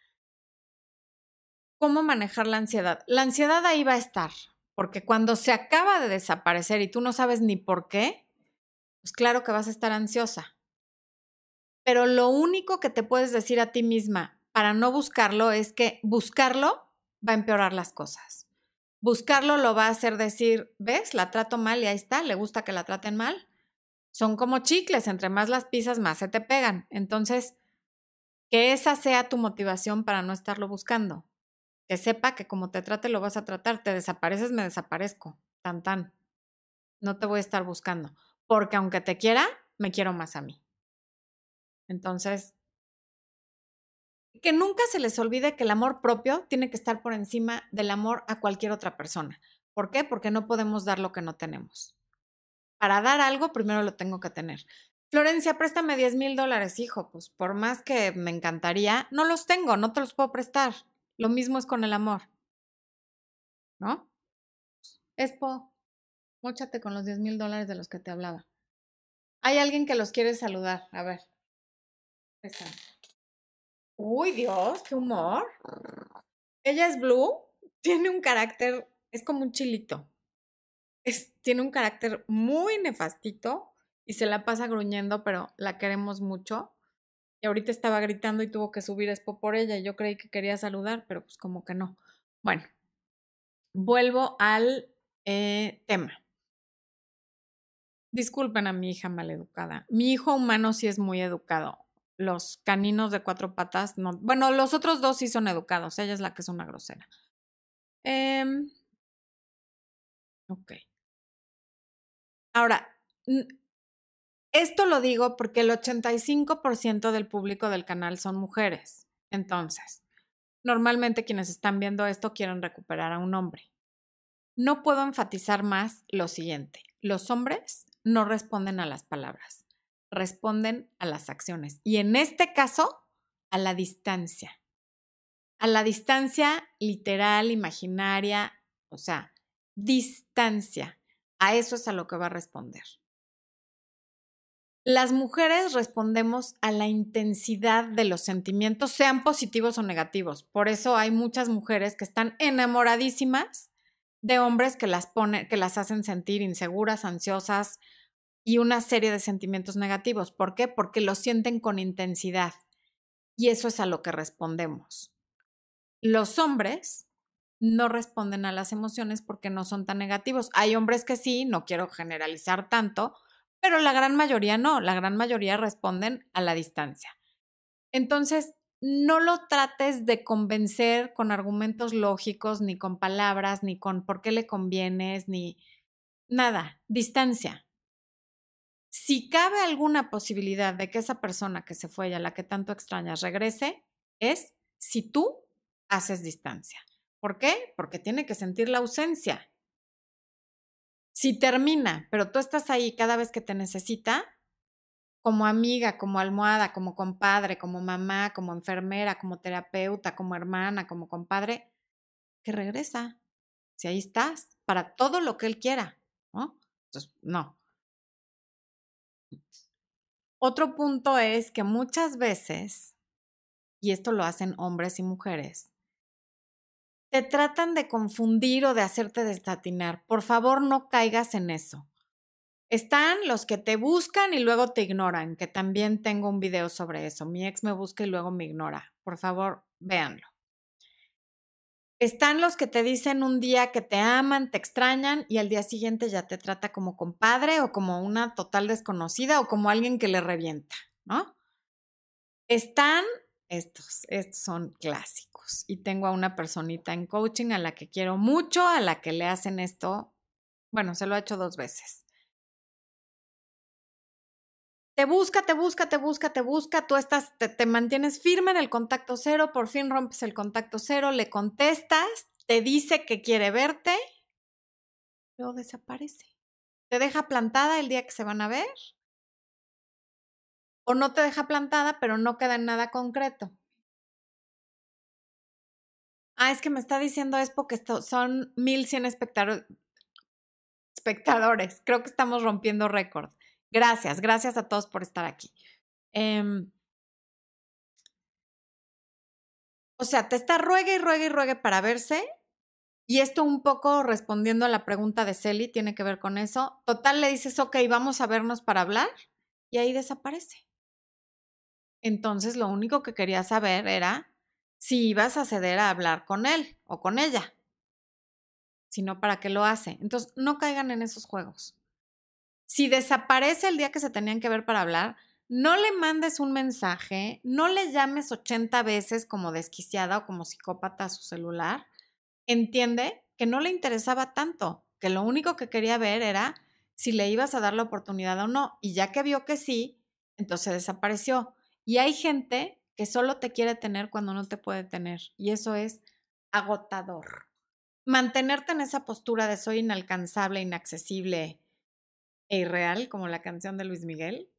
¿Cómo manejar la ansiedad? La ansiedad ahí va a estar, porque cuando se acaba de desaparecer y tú no sabes ni por qué, pues claro que vas a estar ansiosa. Pero lo único que te puedes decir a ti misma para no buscarlo es que buscarlo va a empeorar las cosas. Buscarlo lo va a hacer decir, ¿ves? La trato mal y ahí está, le gusta que la traten mal. Son como chicles, entre más las pisas, más se te pegan. Entonces, que esa sea tu motivación para no estarlo buscando. Que sepa que como te trate, lo vas a tratar. Te desapareces, me desaparezco. Tan, tan. No te voy a estar buscando. Porque aunque te quiera, me quiero más a mí. Entonces, que nunca se les olvide que el amor propio tiene que estar por encima del amor a cualquier otra persona. ¿Por qué? Porque no podemos dar lo que no tenemos. Para dar algo, primero lo tengo que tener. Florencia, préstame 10 mil dólares, hijo. Pues por más que me encantaría, no los tengo, no te los puedo prestar. Lo mismo es con el amor. ¿No? Espo, móchate con los 10 mil dólares de los que te hablaba. Hay alguien que los quiere saludar. A ver. Préstame. Uy, Dios, qué humor. Ella es Blue, tiene un carácter, es como un chilito. Es, tiene un carácter muy nefastito y se la pasa gruñendo, pero la queremos mucho. Y ahorita estaba gritando y tuvo que subir Expo por ella. Y yo creí que quería saludar, pero pues como que no. Bueno, vuelvo al eh, tema. Disculpen a mi hija maleducada. Mi hijo humano sí es muy educado los caninos de cuatro patas, no. Bueno, los otros dos sí son educados, ella es la que es una grosera. Eh, ok. Ahora, esto lo digo porque el 85% del público del canal son mujeres. Entonces, normalmente quienes están viendo esto quieren recuperar a un hombre. No puedo enfatizar más lo siguiente. Los hombres no responden a las palabras responden a las acciones. Y en este caso, a la distancia. A la distancia literal, imaginaria, o sea, distancia. A eso es a lo que va a responder. Las mujeres respondemos a la intensidad de los sentimientos, sean positivos o negativos. Por eso hay muchas mujeres que están enamoradísimas de hombres que las que las hacen sentir inseguras, ansiosas, y una serie de sentimientos negativos. ¿Por qué? Porque lo sienten con intensidad. Y eso es a lo que respondemos. Los hombres no responden a las emociones porque no son tan negativos. Hay hombres que sí, no quiero generalizar tanto, pero la gran mayoría no, la gran mayoría responden a la distancia. Entonces, no lo trates de convencer con argumentos lógicos, ni con palabras, ni con por qué le convienes, ni nada, distancia si cabe alguna posibilidad de que esa persona que se fue y a la que tanto extrañas regrese, es si tú haces distancia. ¿Por qué? Porque tiene que sentir la ausencia. Si termina, pero tú estás ahí cada vez que te necesita, como amiga, como almohada, como compadre, como mamá, como enfermera, como terapeuta, como hermana, como compadre, que regresa. Si ahí estás, para todo lo que él quiera, ¿no? Entonces, no. Otro punto es que muchas veces, y esto lo hacen hombres y mujeres, te tratan de confundir o de hacerte desatinar. Por favor, no caigas en eso. Están los que te buscan y luego te ignoran, que también tengo un video sobre eso. Mi ex me busca y luego me ignora. Por favor, véanlo. Están los que te dicen un día que te aman, te extrañan y al día siguiente ya te trata como compadre o como una total desconocida o como alguien que le revienta, ¿no? Están estos, estos son clásicos. Y tengo a una personita en coaching a la que quiero mucho, a la que le hacen esto. Bueno, se lo ha hecho dos veces. Te busca, te busca, te busca, te busca, tú estás, te, mantienes firme en el contacto cero, por fin rompes el contacto cero, le contestas, te dice que quiere verte, luego desaparece. Te deja plantada el día que se van a ver o no te deja plantada, pero no queda en nada concreto. Ah, es que me está diciendo es porque son 1100 espectadores. espectadores. Creo que estamos rompiendo récord. Gracias, gracias a todos por estar aquí. Em, o sea, te está ruegue y ruegue y ruegue para verse. Y esto un poco respondiendo a la pregunta de Celi, tiene que ver con eso. Total, le dices, ok, vamos a vernos para hablar. Y ahí desaparece. Entonces, lo único que quería saber era si ibas a ceder a hablar con él o con ella, sino para qué lo hace. Entonces, no caigan en esos juegos. Si desaparece el día que se tenían que ver para hablar, no le mandes un mensaje, no le llames 80 veces como desquiciada o como psicópata a su celular. Entiende que no le interesaba tanto, que lo único que quería ver era si le ibas a dar la oportunidad o no. Y ya que vio que sí, entonces desapareció. Y hay gente que solo te quiere tener cuando no te puede tener. Y eso es agotador. Mantenerte en esa postura de soy inalcanzable, inaccesible e irreal, como la canción de Luis Miguel.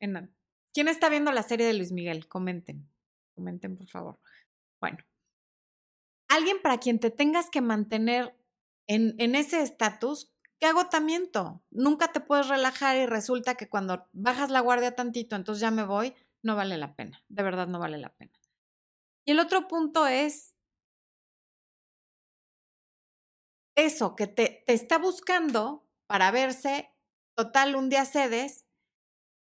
¿Quién está viendo la serie de Luis Miguel? Comenten. Comenten, por favor. Bueno. Alguien para quien te tengas que mantener en, ese estatus, qué agotamiento. Nunca te puedes relajar y resulta que cuando bajas la guardia tantito, entonces ya me voy, no vale la pena, de verdad no vale la pena. Y el otro punto es eso, que te está buscando para verse, total, un día cedes,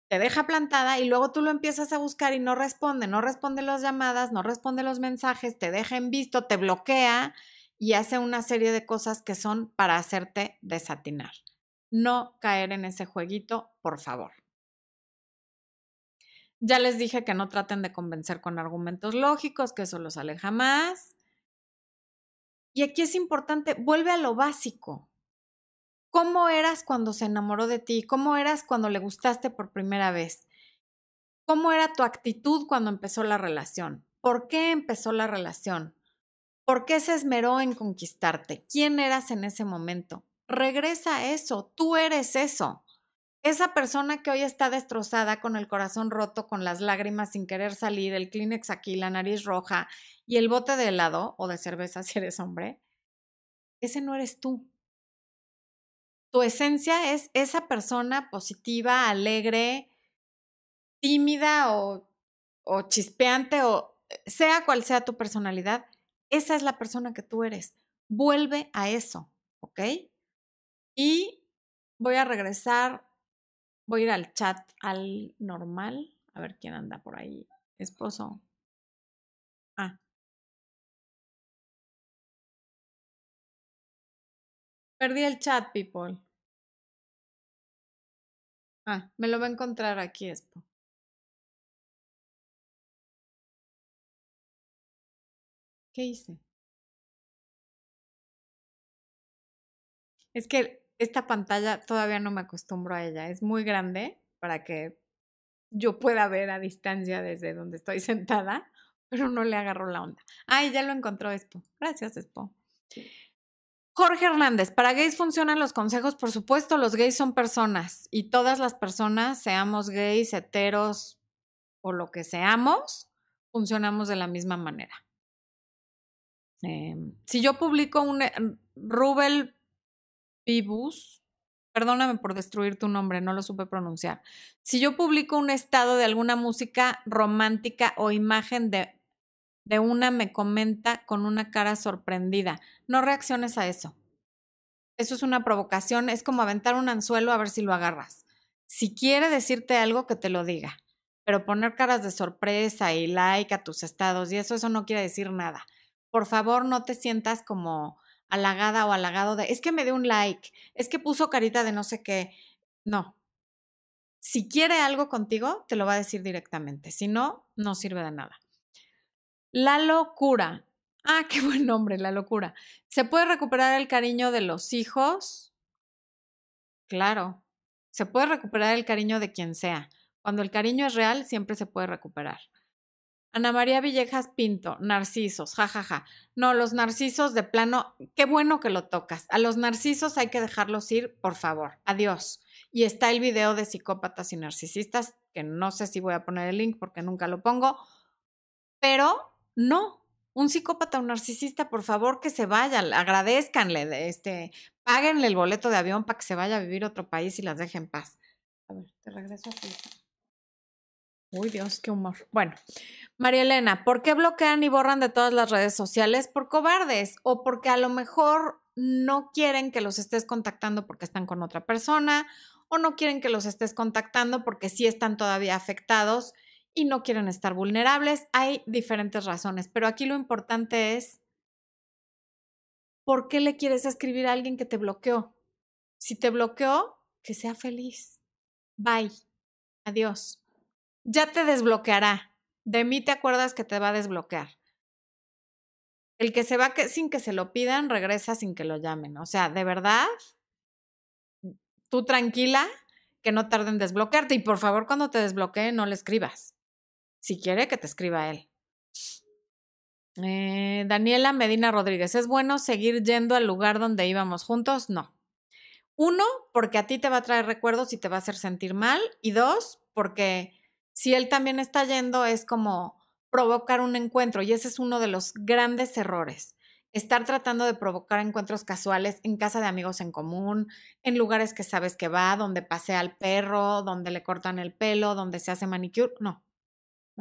te deja plantada y luego tú lo empiezas a buscar y no responde, no responde las llamadas, no responde los mensajes, te deja en visto, te bloquea y hace una serie de cosas que son para hacerte desatinar. No caer en ese jueguito, por favor. Ya les dije que no traten de convencer con argumentos lógicos, que eso los aleja más. Y aquí es importante, vuelve a lo básico. ¿Cómo eras cuando se enamoró de ti? ¿Cómo eras cuando le gustaste por primera vez? ¿Cómo era tu actitud cuando empezó la relación? ¿Por qué empezó la relación? ¿Por qué se esmeró en conquistarte? ¿Quién eras en ese momento? Regresa a eso, tú eres eso. Esa persona que hoy está destrozada, con el corazón roto, con las lágrimas sin querer salir, el Kleenex aquí, la nariz roja y el bote de helado o de cerveza si eres hombre, ese no eres tú. Tu esencia es esa persona positiva, alegre, tímida o, o chispeante o eh, sea cual sea tu personalidad, esa es la persona que tú eres. Vuelve a eso, ¿ok? Y voy a regresar Voy a ir al chat, al normal. A ver quién anda por ahí. Esposo. Perdí el chat, people. Ah, me lo va a encontrar aquí, Espo. ¿Qué hice? Es que esta pantalla todavía no me acostumbro a ella. Es muy grande para que yo pueda ver a distancia desde donde estoy sentada, pero no le agarro la onda. Ay, ya lo encontró Expo. Gracias, Expo. Jorge Hernández, para gays funcionan los consejos, por supuesto, los gays son personas y todas las personas, seamos gays, heteros o lo que seamos, funcionamos de la misma manera. Em, si yo publico un eh, Rubel Pibus, perdóname por destruir tu nombre, no lo supe pronunciar. Si yo publico un estado de alguna música romántica o imagen de, de una, me comenta con una cara sorprendida. No reacciones a eso. Eso es una provocación, es como aventar un anzuelo a ver si lo agarras. Si quiere decirte algo, que te lo diga. Pero poner caras de sorpresa y like a tus estados y eso, eso no quiere decir nada. Por favor, no te sientas como halagada o halagado de, es que me dio un like, es que puso carita de no sé qué. No. Si quiere algo contigo, te lo va a decir directamente. Si no, no sirve de nada. La locura. Ah, qué buen nombre, la locura. ¿Se puede recuperar el cariño de los hijos? Claro, se puede recuperar el cariño de quien sea. Cuando el cariño es real, siempre se puede recuperar. Ana María Villejas Pinto, narcisos, jajaja. No, los narcisos de plano, qué bueno que lo tocas. A los narcisos hay que dejarlos ir, por favor. Adiós. Y está el video de psicópatas y narcisistas, que no sé si voy a poner el link porque nunca lo pongo, pero no. Un psicópata un narcisista, por favor, que se vaya, agradezcanle, este, páguenle el boleto de avión para que se vaya a vivir a otro país y las deje en paz. A ver, te regreso a Uy, Dios, qué humor. Bueno, María Elena, ¿por qué bloquean y borran de todas las redes sociales? Por cobardes o porque a lo mejor no quieren que los estés contactando porque están con otra persona o no quieren que los estés contactando porque sí están todavía afectados y no quieren estar vulnerables. Hay diferentes razones, pero aquí lo importante es, ¿por qué le quieres escribir a alguien que te bloqueó? Si te bloqueó, que sea feliz. Bye. Adiós ya te desbloqueará. De mí te acuerdas que te va a desbloquear. El que se va que, sin que se lo pidan, regresa sin que lo llamen. O sea, de verdad, tú tranquila, que no tarden en desbloquearte. Y por favor, cuando te desbloquee, no le escribas. Si quiere, que te escriba él. Eh, Daniela Medina Rodríguez, ¿es bueno seguir yendo al lugar donde íbamos juntos? No. Uno, porque a ti te va a traer recuerdos y te va a hacer sentir mal. Y dos, porque si él también está yendo, es como provocar un encuentro y ese es uno de los grandes errores. Estar tratando de provocar encuentros casuales en casa de amigos en común, en lugares que sabes que va, donde pasea al perro, donde le cortan el pelo, donde se hace manicure. No,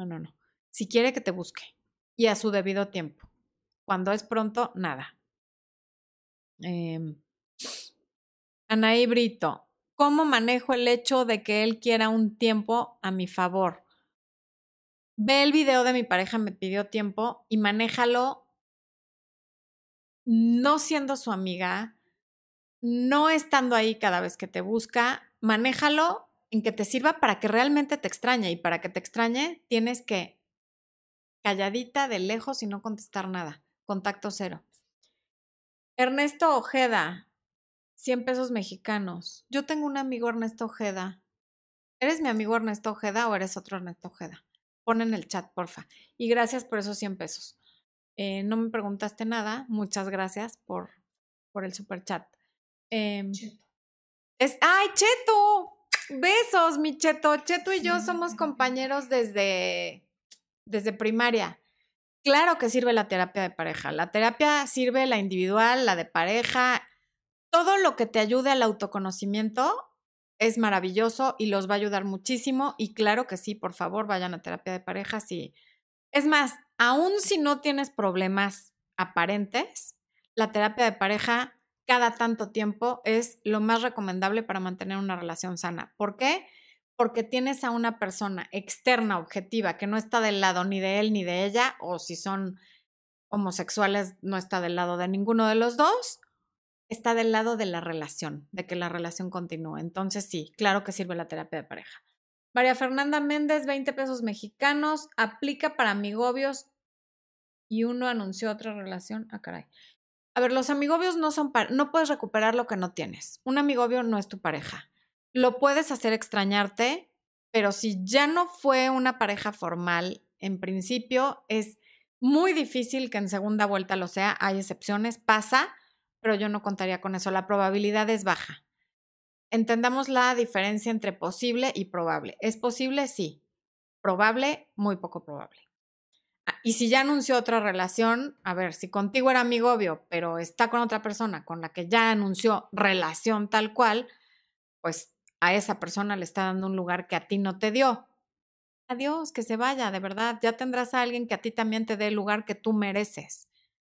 no, no, no. Si quiere que te busque y a su debido tiempo. Cuando es pronto, nada. Eh, Anaí Brito, ¿Cómo manejo el hecho de que él quiera un tiempo a mi favor? Ve el video de mi pareja me pidió tiempo y manéjalo no siendo su amiga, no estando ahí cada vez que te busca, manéjalo en que te sirva para que realmente te extrañe y para que te extrañe tienes que calladita de lejos y no contestar nada, contacto cero. Ernesto Ojeda, 100 pesos mexicanos. Yo tengo un amigo Ernesto Ojeda. ¿Eres mi amigo Ernesto Ojeda o eres otro Ernesto Ojeda? Pon en el chat, porfa. Y gracias por esos 100 pesos. Eh, no me preguntaste nada. Muchas gracias por, por el super chat. Em, es, ¡Ay, Cheto! Besos, mi Cheto. Cheto y yo somos compañeros desde, desde primaria. Claro que sirve la terapia de pareja. La terapia sirve la individual, la de pareja, todo lo que te ayude al autoconocimiento es maravilloso y los va a ayudar muchísimo. Y claro que sí, por favor, vayan a terapia de pareja. Sí. Es más, aún si no tienes problemas aparentes, la terapia de pareja cada tanto tiempo es lo más recomendable para mantener una relación sana. ¿Por qué? Porque tienes a una persona externa, objetiva, que no está del lado ni de él ni de ella, o si son homosexuales, no está del lado de ninguno de los dos, está del lado de la relación, de que la relación continúe. Entonces sí, claro que sirve la terapia de pareja. María Fernanda Méndez, 20 pesos mexicanos, aplica para amigobios y uno anunció otra relación. Ah, caray. A ver, los amigobios no son para, no puedes recuperar lo que no tienes. Un amigobio no es tu pareja. Lo puedes hacer extrañarte, pero si ya no fue una pareja formal, en principio es muy difícil que en segunda vuelta lo sea. Hay excepciones, pasa, pero yo no contaría con eso. La probabilidad es baja. Entendamos la diferencia entre posible y probable. ¿Es posible? Sí. Probable, muy poco probable. Y si ya anunció otra relación, a ver, si contigo era amigo obvio, pero está con otra persona con la que ya anunció relación tal cual, pues a esa persona le está dando un lugar que a ti no te dio. Adiós, que se vaya, de verdad. Ya tendrás a alguien que a ti también te dé el lugar que tú mereces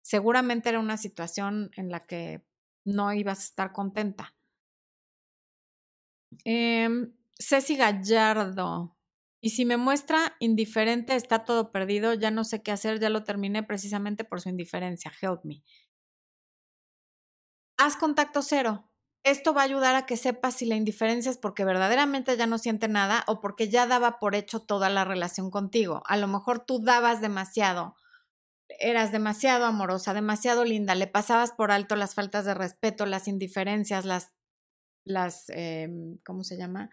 seguramente era una situación en la que no ibas a estar contenta. Eh, Ceci Gallardo. Y si me muestra indiferente, está todo perdido, ya no sé qué hacer, ya lo terminé precisamente por su indiferencia. Help me. Haz contacto cero. Esto va a ayudar a que sepas si la indiferencia es porque verdaderamente ya no siente nada o porque ya daba por hecho toda la relación contigo. A lo mejor tú dabas demasiado eras demasiado amorosa, demasiado linda, le pasabas por alto las faltas de respeto, las indiferencias, las, las, em, ¿cómo se llama?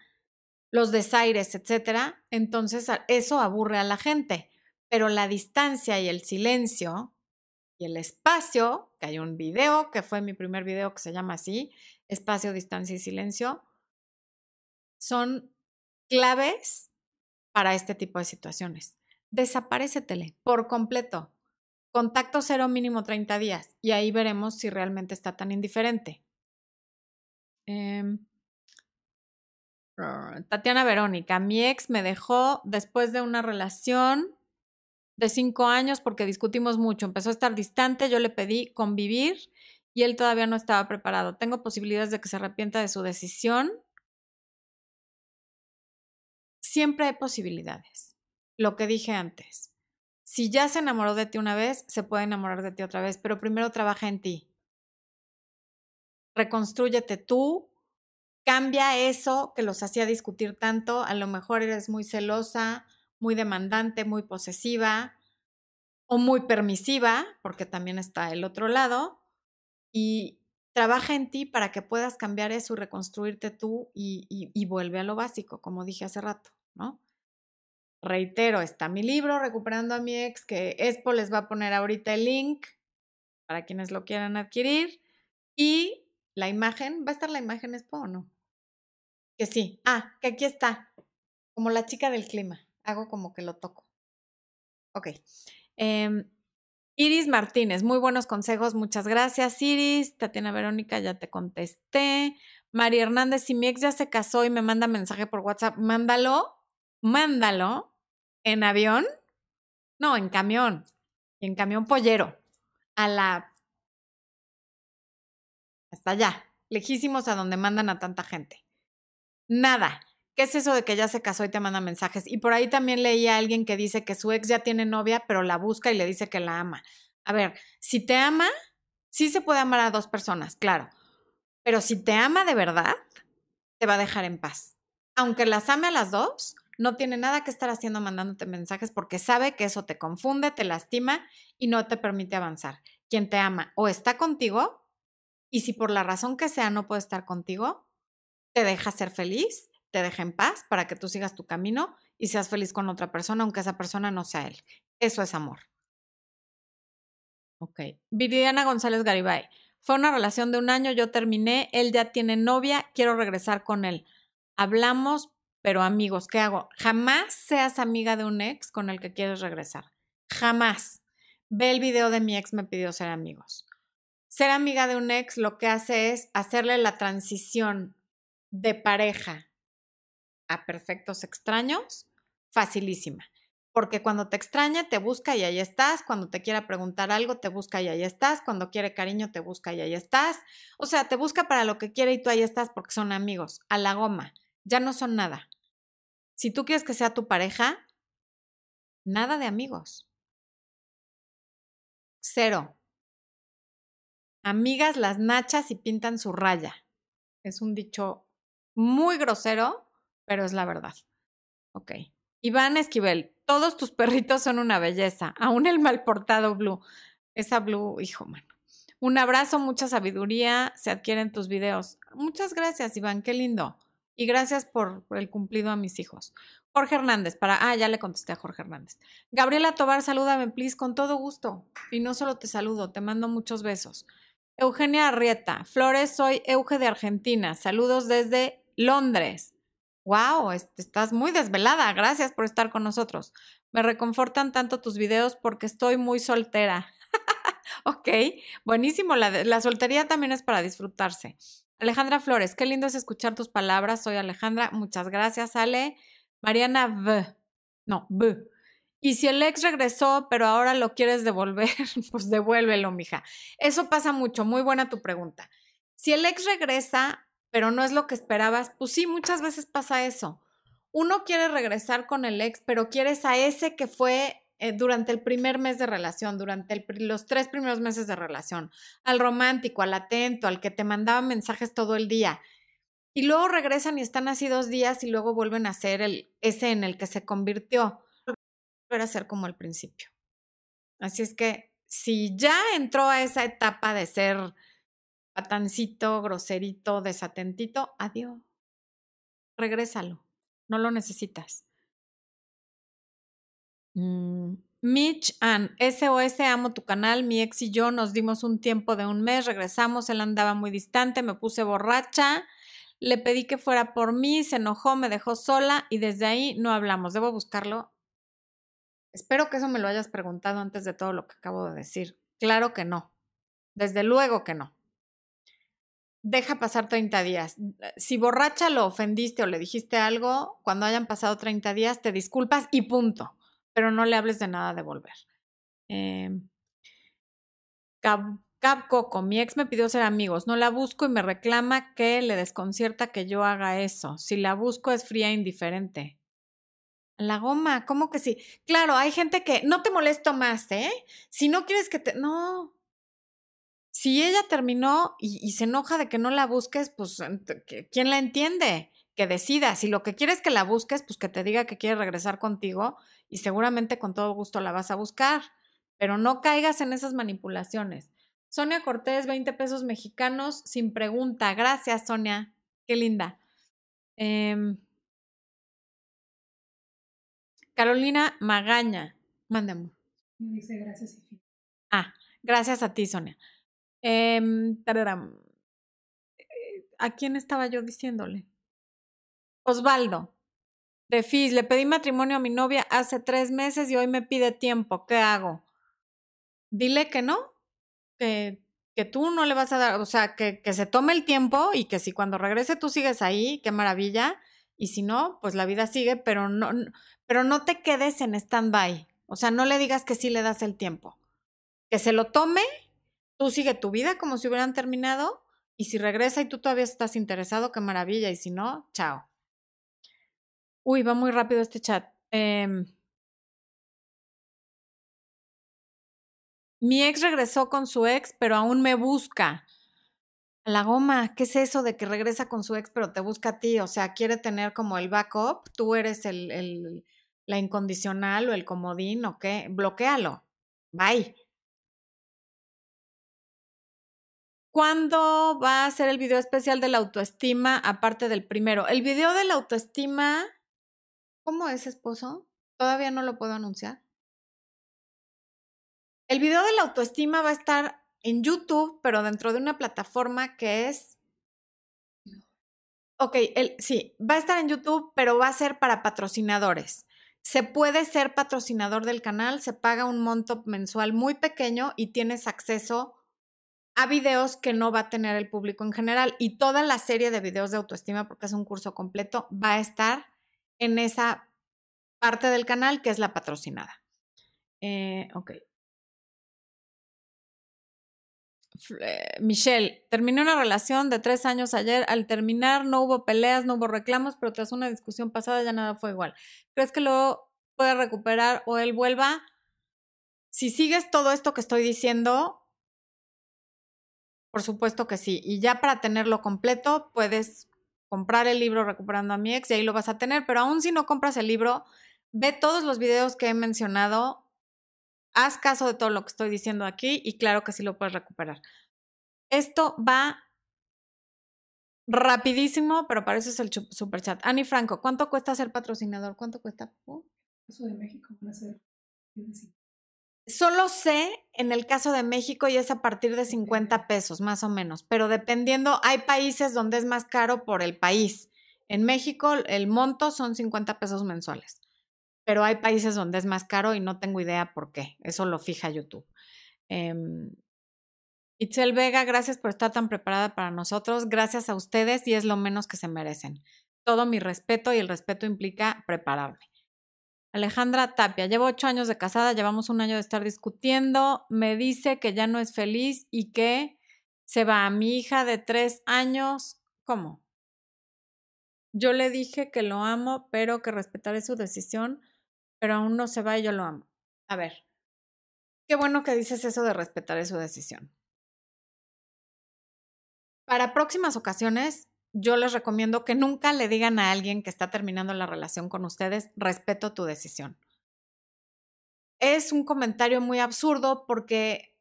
Los desaires, etcétera. Entonces eso aburre a la gente. Pero la distancia y el silencio y el espacio, que hay un video, que fue mi primer video que se llama así, espacio, distancia y silencio, son claves para este tipo de situaciones. Desaparécetele por completo. Contacto cero mínimo 30 días y ahí veremos si realmente está tan indiferente. Em, Tatiana Verónica, mi ex me dejó después de una relación de cinco años porque discutimos mucho. Empezó a estar distante, yo le pedí convivir y él todavía no estaba preparado. ¿Tengo posibilidades de que se arrepienta de su decisión? Siempre hay posibilidades. Lo que dije antes. Si ya se enamoró de ti una vez, se puede enamorar de ti otra vez, pero primero trabaja en ti. Reconstrúyete tú, cambia eso que los hacía discutir tanto. A lo mejor eres muy celosa, muy demandante, muy posesiva o muy permisiva, porque también está el otro lado, y trabaja en ti para que puedas cambiar eso y reconstruirte tú y, vuelve a lo básico, como dije hace rato, ¿no? Reitero, está mi libro, Recuperando a mi ex, que Expo les va a poner ahorita el link para quienes lo quieran adquirir. Y la imagen, ¿va a estar la imagen Expo o no? Que sí. Ah, que aquí está, como la chica del clima hago como que lo toco. Ok. Em, Iris Martínez, muy buenos consejos, muchas gracias Iris. Tatiana Verónica, ya te contesté. María Hernández, si mi ex ya se casó y me manda mensaje por WhatsApp, mándalo, mándalo en avión, no, en camión, en camión pollero, a la... hasta allá, lejísimos a donde mandan a tanta gente. Nada, ¿Qué es eso de que ya se casó y te manda mensajes? Y por ahí también leí a alguien que dice que su ex ya tiene novia, pero la busca y le dice que la ama. A ver, si te ama, sí se puede amar a dos personas, claro. Pero si te ama de verdad, te va a dejar en paz. Aunque las ame a las dos, no tiene nada que estar haciendo mandándote mensajes porque sabe que eso te confunde, te lastima y no te permite avanzar. Quien te ama o está contigo y si por la razón que sea no puede estar contigo, te deja ser feliz te deja en paz para que tú sigas tu camino y seas feliz con otra persona, aunque esa persona no sea él. Eso es amor. Ok. Viridiana González Garibay. Fue una relación de un año, yo terminé, él ya tiene novia, quiero regresar con él. Hablamos, pero amigos, ¿qué hago? Jamás seas amiga de un ex con el que quieres regresar. Jamás. Ve el video de mi ex me pidió ser amigos. Ser amiga de un ex lo que hace es hacerle la transición de pareja a perfectos extraños, facilísima. Porque cuando te extraña, te busca y ahí estás. Cuando te quiera preguntar algo, te busca y ahí estás. Cuando quiere cariño, te busca y ahí estás. O sea, te busca para lo que quiere y tú ahí estás porque son amigos. A la goma. Ya no son nada. Si tú quieres que sea tu pareja, nada de amigos. Cero. Amigas las nachas y pintan su raya. Es un dicho muy grosero, pero es la verdad. Ok. Iván Esquivel, todos tus perritos son una belleza, aún el mal portado Blue. Esa Blue, hijo, mano. Un abrazo, mucha sabiduría se adquiere en tus videos. Muchas gracias, Iván, qué lindo. Y gracias por, por, el cumplido a mis hijos. Jorge Hernández, para. Ah, ya le contesté a Jorge Hernández. Gabriela Tobar, salúdame, please, con todo gusto. Y no solo te saludo, te mando muchos besos. Eugenia Arrieta, Flores, soy Euge de Argentina. Saludos desde Londres. Wow, estás muy desvelada. Gracias por estar con nosotros. Me reconfortan tanto tus videos porque estoy muy soltera. ok, buenísimo. La, la soltería también es para disfrutarse. Alejandra Flores, qué lindo es escuchar tus palabras. Soy Alejandra. Muchas gracias, Ale. Mariana V. No, V. Y si el ex regresó, pero ahora lo quieres devolver, pues devuélvelo, mija. Eso pasa mucho. Muy buena tu pregunta. Si el ex regresa, pero no es lo que esperabas, pues sí, muchas veces pasa eso. Uno quiere regresar con el ex, pero quieres a ese que fue eh, durante el primer mes de relación, durante los tres primeros meses de relación, al romántico, al atento, al que te mandaba mensajes todo el día. Y luego regresan y están así dos días y luego vuelven a ser el, ese en el que se convirtió. Volver a ser como al principio. Así es que si ya entró a esa etapa de ser patancito, groserito, desatentito, adiós. Regrésalo. No lo necesitas. Mm, Mitch and SOS, amo tu canal. Mi ex y yo nos dimos un tiempo de un mes, regresamos, él andaba muy distante, me puse borracha, le pedí que fuera por mí, se enojó, me dejó sola y desde ahí no hablamos. Debo buscarlo. Espero que eso me lo hayas preguntado antes de todo lo que acabo de decir. Claro que no. Desde luego que no. Deja pasar 30 días. Si borracha lo ofendiste o le dijiste algo, cuando hayan pasado 30 días te disculpas y punto pero no le hables de nada de volver. Eh, Cab, Coco, mi ex me pidió ser amigos, no la busco y me reclama que le desconcierta que yo haga eso. Si la busco es fría e indiferente. La goma, ¿cómo que sí? Claro, hay gente que no te molesto más, ¿eh? Si no quieres que te... No. Si ella terminó y, y se enoja de que no la busques, pues, ¿quién la entiende? Que decida. Si lo que quieres es que la busques, pues que te diga que quiere regresar contigo y seguramente con todo gusto la vas a buscar, pero no caigas en esas manipulaciones. Sonia Cortés, 20 pesos mexicanos sin pregunta. Gracias, Sonia. Qué linda. Em, Carolina Magaña. Mándame. dice gracias. Ah, gracias a ti, Sonia. Em, ¿A quién estaba yo diciéndole? Osvaldo de Fis, le pedí matrimonio a mi novia hace tres meses y hoy me pide tiempo. ¿Qué hago? Dile que no, que, que tú no le vas a dar, o sea, que, que se tome el tiempo y que si cuando regrese tú sigues ahí, qué maravilla. Y si no, pues la vida sigue, pero no, pero no te quedes en stand-by. O sea, no le digas que sí le das el tiempo. Que se lo tome, tú sigue tu vida como si hubieran terminado. Y si regresa y tú todavía estás interesado, qué maravilla. Y si no, chao. Uy, va muy rápido este chat. Em mi ex regresó con su ex, pero aún me busca. La goma, ¿qué es eso de que regresa con su ex, pero te busca a ti? O sea, quiere tener como el backup, tú eres el, el la incondicional o el comodín o qué, bloquealo. Bye. ¿Cuándo va a ser el video especial de la autoestima aparte del primero? El video de la autoestima ¿Cómo es, esposo? Todavía no lo puedo anunciar. El video de la autoestima va a estar en YouTube, pero dentro de una plataforma que es... Ok, el, sí, va a estar en YouTube, pero va a ser para patrocinadores. Se puede ser patrocinador del canal, se paga un monto mensual muy pequeño y tienes acceso a videos que no va a tener el público en general. Y toda la serie de videos de autoestima, porque es un curso completo, va a estar en esa parte del canal que es la patrocinada. Eh, ok. Eh, Michelle, terminé una relación de tres años ayer. Al terminar no hubo peleas, no hubo reclamos, pero tras una discusión pasada ya nada fue igual. ¿Crees que lo puede recuperar o él vuelva? Si sigues todo esto que estoy diciendo, por supuesto que sí. Y ya para tenerlo completo, puedes comprar el libro Recuperando a mi ex y ahí lo vas a tener, pero aún si no compras el libro, ve todos los videos que he mencionado, haz caso de todo lo que estoy diciendo aquí y claro que sí lo puedes recuperar. Esto va rapidísimo, pero para eso es el super chat. Ani Franco, ¿cuánto cuesta ser patrocinador? ¿Cuánto cuesta? De México Solo sé en el caso de México y es a partir de 50 pesos, más o menos, pero dependiendo, hay países donde es más caro por el país. En México el monto son 50 pesos mensuales, pero hay países donde es más caro y no tengo idea por qué. Eso lo fija YouTube. Eh, Itzel Vega, gracias por estar tan preparada para nosotros. Gracias a ustedes y es lo menos que se merecen. Todo mi respeto y el respeto implica prepararme. Alejandra Tapia, llevo ocho años de casada, llevamos un año de estar discutiendo, me dice que ya no es feliz y que se va a mi hija de tres años. ¿Cómo? Yo le dije que lo amo, pero que respetaré su decisión, pero aún no se va y yo lo amo. A ver, qué bueno que dices eso de respetar su decisión. Para próximas ocasiones, yo les recomiendo que nunca le digan a alguien que está terminando la relación con ustedes, respeto tu decisión. es un comentario muy absurdo porque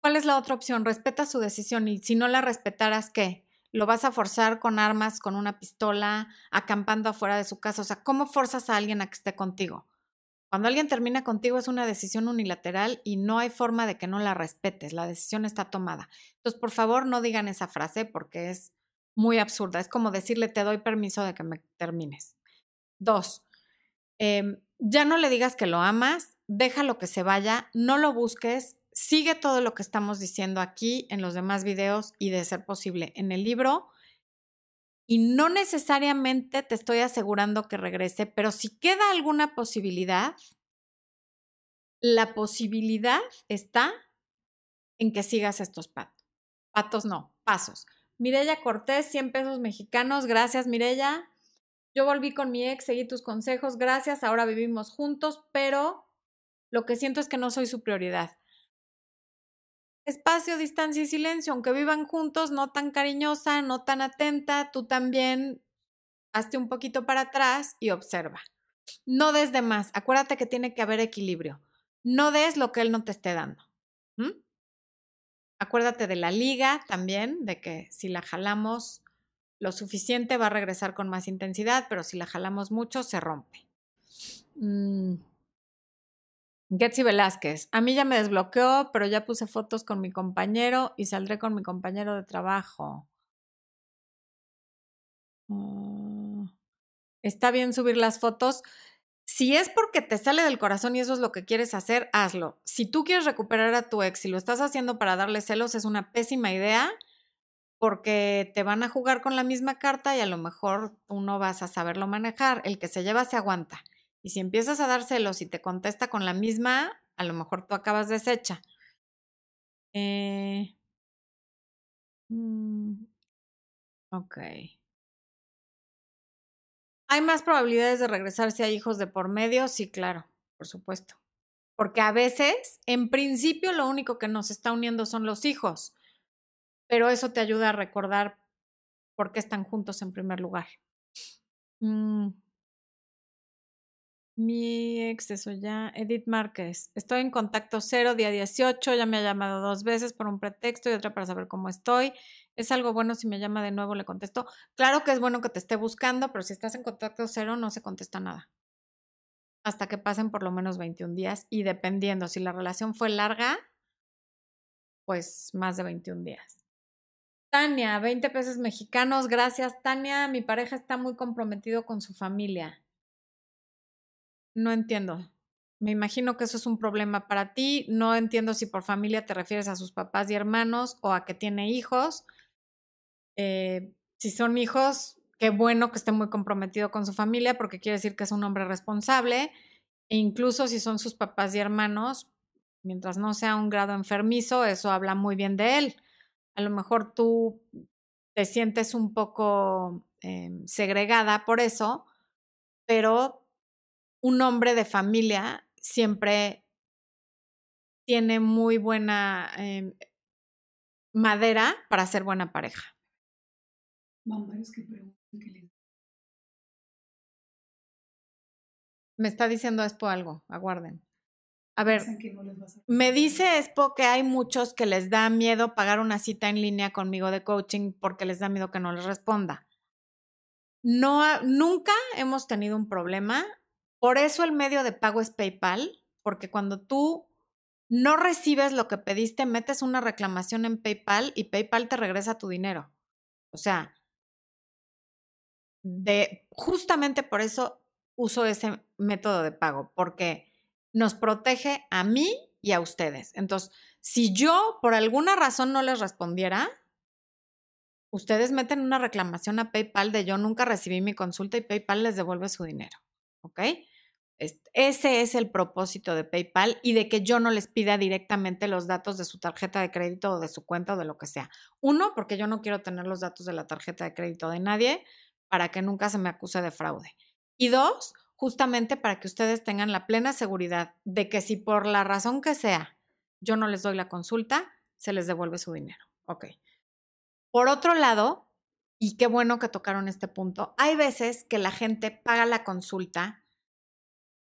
¿cuál es la otra opción? Respeta su decisión y si no la respetaras, ¿qué? ¿Lo vas a forzar con armas, con una pistola, acampando afuera de su casa? O sea, ¿cómo forzas a alguien a que esté contigo? Cuando alguien termina contigo es una decisión unilateral y no hay forma de que no la respetes. La decisión está tomada. Entonces, por favor, no digan esa frase porque es muy absurda. Es como decirle, te doy permiso de que me termines. Dos, em, ya no le digas que lo amas, déjalo que se vaya, no lo busques, sigue todo lo que estamos diciendo aquí en los demás videos y de ser posible en el libro. Y no necesariamente te estoy asegurando que regrese, pero si queda alguna posibilidad, la posibilidad está en que sigas estos patos. Patos no, pasos. Mirella Cortés, 100 pesos mexicanos. Gracias, Mirella. Yo volví con mi ex, seguí tus consejos, gracias. Ahora vivimos juntos, pero lo que siento es que no soy su prioridad. Espacio, distancia y silencio, aunque vivan juntos, no tan cariñosa, no tan atenta, tú también hazte un poquito para atrás y observa. No des de más, acuérdate que tiene que haber equilibrio. No des lo que él no te esté dando. Acuérdate de la liga también, de que si la jalamos lo suficiente va a regresar con más intensidad, pero si la jalamos mucho se rompe. Mm. Getsy Velázquez, a mí ya me desbloqueó, pero ya puse fotos con mi compañero y saldré con mi compañero de trabajo. Ah, está bien subir las fotos. Si es porque te sale del corazón y eso es lo que quieres hacer, hazlo. Si tú quieres recuperar a tu ex y lo estás haciendo para darle celos, es una pésima idea porque te van a jugar con la misma carta y a lo mejor tú no vas a saberlo manejar. El que se lleva se aguanta. Y si empiezas a dar celos y te contesta con la misma, a lo mejor tú acabas deshecha. Eh, mm, ok. ¿Hay más probabilidades de regresar si hay hijos de por medio? Sí, claro, por supuesto. Porque a veces, en principio, lo único que nos está uniendo son los hijos, pero eso te ayuda a recordar por qué están juntos en primer lugar. Mm. Mi ex, eso ya. Edith Márquez. Estoy en contacto cero, día 18. Ya me ha llamado dos veces por un pretexto y otra para saber cómo estoy. ¿Es algo bueno si me llama de nuevo? Le contesto. Claro que es bueno que te esté buscando, pero si estás en contacto cero, no se contesta nada. Hasta que pasen por lo menos 21 días y dependiendo, si la relación fue larga, pues más de 21 días. Tania, 20 pesos mexicanos. Gracias, Tania. Mi pareja está muy comprometido con su familia. No entiendo. Me imagino que eso es un problema para ti. No entiendo si por familia te refieres a sus papás y hermanos o a que tiene hijos. Eh, si son hijos, qué bueno que esté muy comprometido con su familia porque quiere decir que es un hombre responsable. E incluso si son sus papás y hermanos, mientras no sea un grado enfermizo, eso habla muy bien de él. A lo mejor tú te sientes un poco em, segregada por eso, pero un hombre de familia siempre tiene muy buena em, madera para ser buena pareja. Me está diciendo Expo algo, aguarden. A ver, me dice Expo que hay muchos que les da miedo pagar una cita en línea conmigo de coaching porque les da miedo que no les responda. No, nunca hemos tenido un problema por eso el medio de pago es PayPal, porque cuando tú no recibes lo que pediste, metes una reclamación en PayPal y PayPal te regresa tu dinero. O sea, de justamente por eso uso ese método de pago, porque nos protege a mí y a ustedes. Entonces, si yo por alguna razón no les respondiera, ustedes meten una reclamación a PayPal de yo nunca recibí mi consulta y PayPal les devuelve su dinero. ¿Ok? Ese es el propósito de PayPal y de que yo no les pida directamente los datos de su tarjeta de crédito o de su cuenta o de lo que sea. Uno, porque yo no quiero tener los datos de la tarjeta de crédito de nadie para que nunca se me acuse de fraude. Y dos, justamente para que ustedes tengan la plena seguridad de que si por la razón que sea yo no les doy la consulta, se les devuelve su dinero. Ok. Por otro lado, y qué bueno que tocaron este punto, hay veces que la gente paga la consulta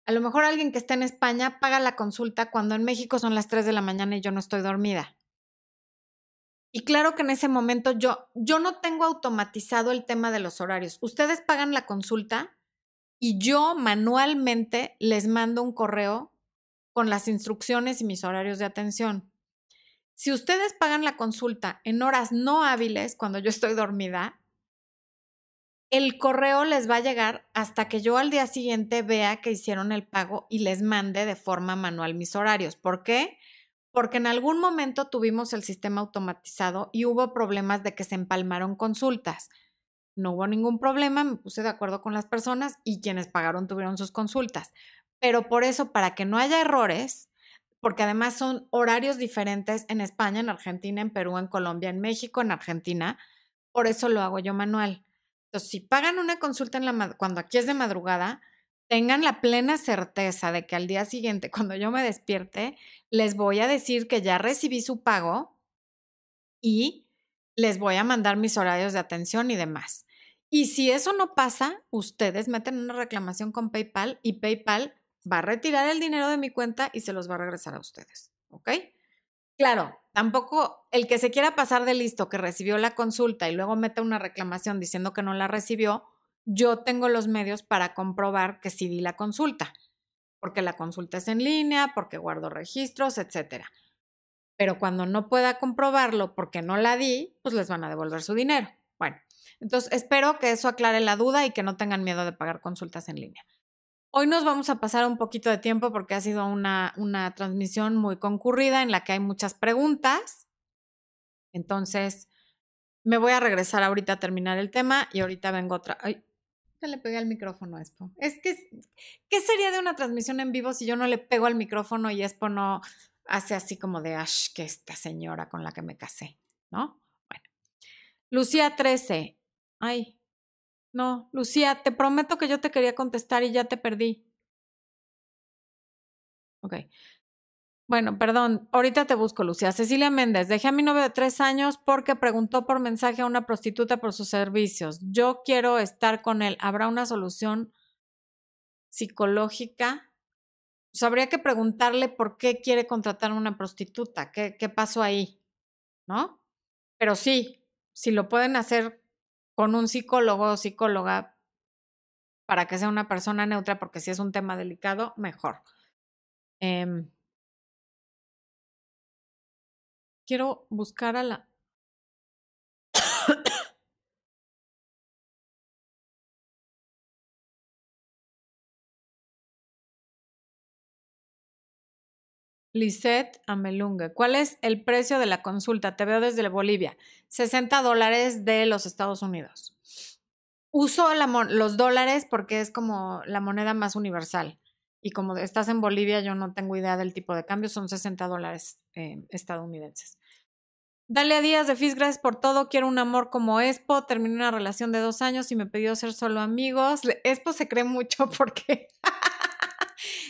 A lo mejor alguien que está en España paga la consulta cuando en México son las 3 de la mañana y yo no estoy dormida. Y claro que en ese momento yo, yo no tengo automatizado el tema de los horarios. Ustedes pagan la consulta y yo manualmente les mando un correo con las instrucciones y mis horarios de atención. Si ustedes pagan la consulta en horas no hábiles, cuando yo estoy dormida, el correo les va a llegar hasta que yo al día siguiente vea que hicieron el pago y les mande de forma manual mis horarios. ¿Por qué? Porque en algún momento tuvimos el sistema automatizado y hubo problemas de que se empalmaron consultas. No hubo ningún problema, me puse de acuerdo con las personas y quienes pagaron tuvieron sus consultas. Pero por eso, para que no haya errores, porque además son horarios diferentes en España, en Argentina, en Perú, en Colombia, en México, en Argentina, por eso lo hago yo manual. Entonces, si pagan una consulta cuando aquí es de madrugada, tengan la plena certeza de que al día siguiente, cuando yo me despierte, les voy a decir que ya recibí su pago y les voy a mandar mis horarios de atención y demás. Y si eso no pasa, ustedes meten una reclamación con PayPal y PayPal va a retirar el dinero de mi cuenta y se los va a regresar a ustedes. ¿Ok? Claro, tampoco el que se quiera pasar de listo que recibió la consulta y luego meta una reclamación diciendo que no la recibió, yo tengo los medios para comprobar que sí di la consulta, porque la consulta es en línea, porque guardo registros, etc. Pero cuando no pueda comprobarlo porque no la di, pues les van a devolver su dinero. Bueno, entonces espero que eso aclare la duda y que no tengan miedo de pagar consultas en línea. Hoy nos vamos a pasar un poquito de tiempo porque ha sido una, una transmisión muy concurrida en la que hay muchas preguntas. Entonces, me voy a regresar ahorita a terminar el tema y ahorita vengo otra. Le pegué al micrófono a Expo. Es que, ¿qué sería de una transmisión en vivo si yo no le pego al micrófono y Expo no hace así como de, ash, que esta señora con la que me casé, ¿no? Bueno. Lucía 13. Ay, no, Lucía, te prometo que yo te quería contestar y ya te perdí. Ok. Bueno, perdón, ahorita te busco, Lucía. Cecilia Méndez, dejé a mi novio de tres años porque preguntó por mensaje a una prostituta por sus servicios. Yo quiero estar con él. ¿Habrá una solución psicológica? Pues habría que preguntarle por qué quiere contratar a una prostituta, qué, qué pasó ahí, ¿no? Pero sí, si lo pueden hacer con un psicólogo o psicóloga para que sea una persona neutra, porque si es un tema delicado, mejor. Eh, quiero buscar a la... Lisette Amelungue. ¿Cuál es el precio de la consulta? Te veo desde Bolivia. 60 dólares de los Estados Unidos. Uso los dólares porque es como la moneda más universal. Y como estás en Bolivia, yo no tengo idea del tipo de cambio, son 60 dólares eh, estadounidenses. Dale a Díaz de Fis, gracias por todo. Quiero un amor como Expo. Terminé una relación de dos años y me pidió ser solo amigos. Expo se cree mucho porque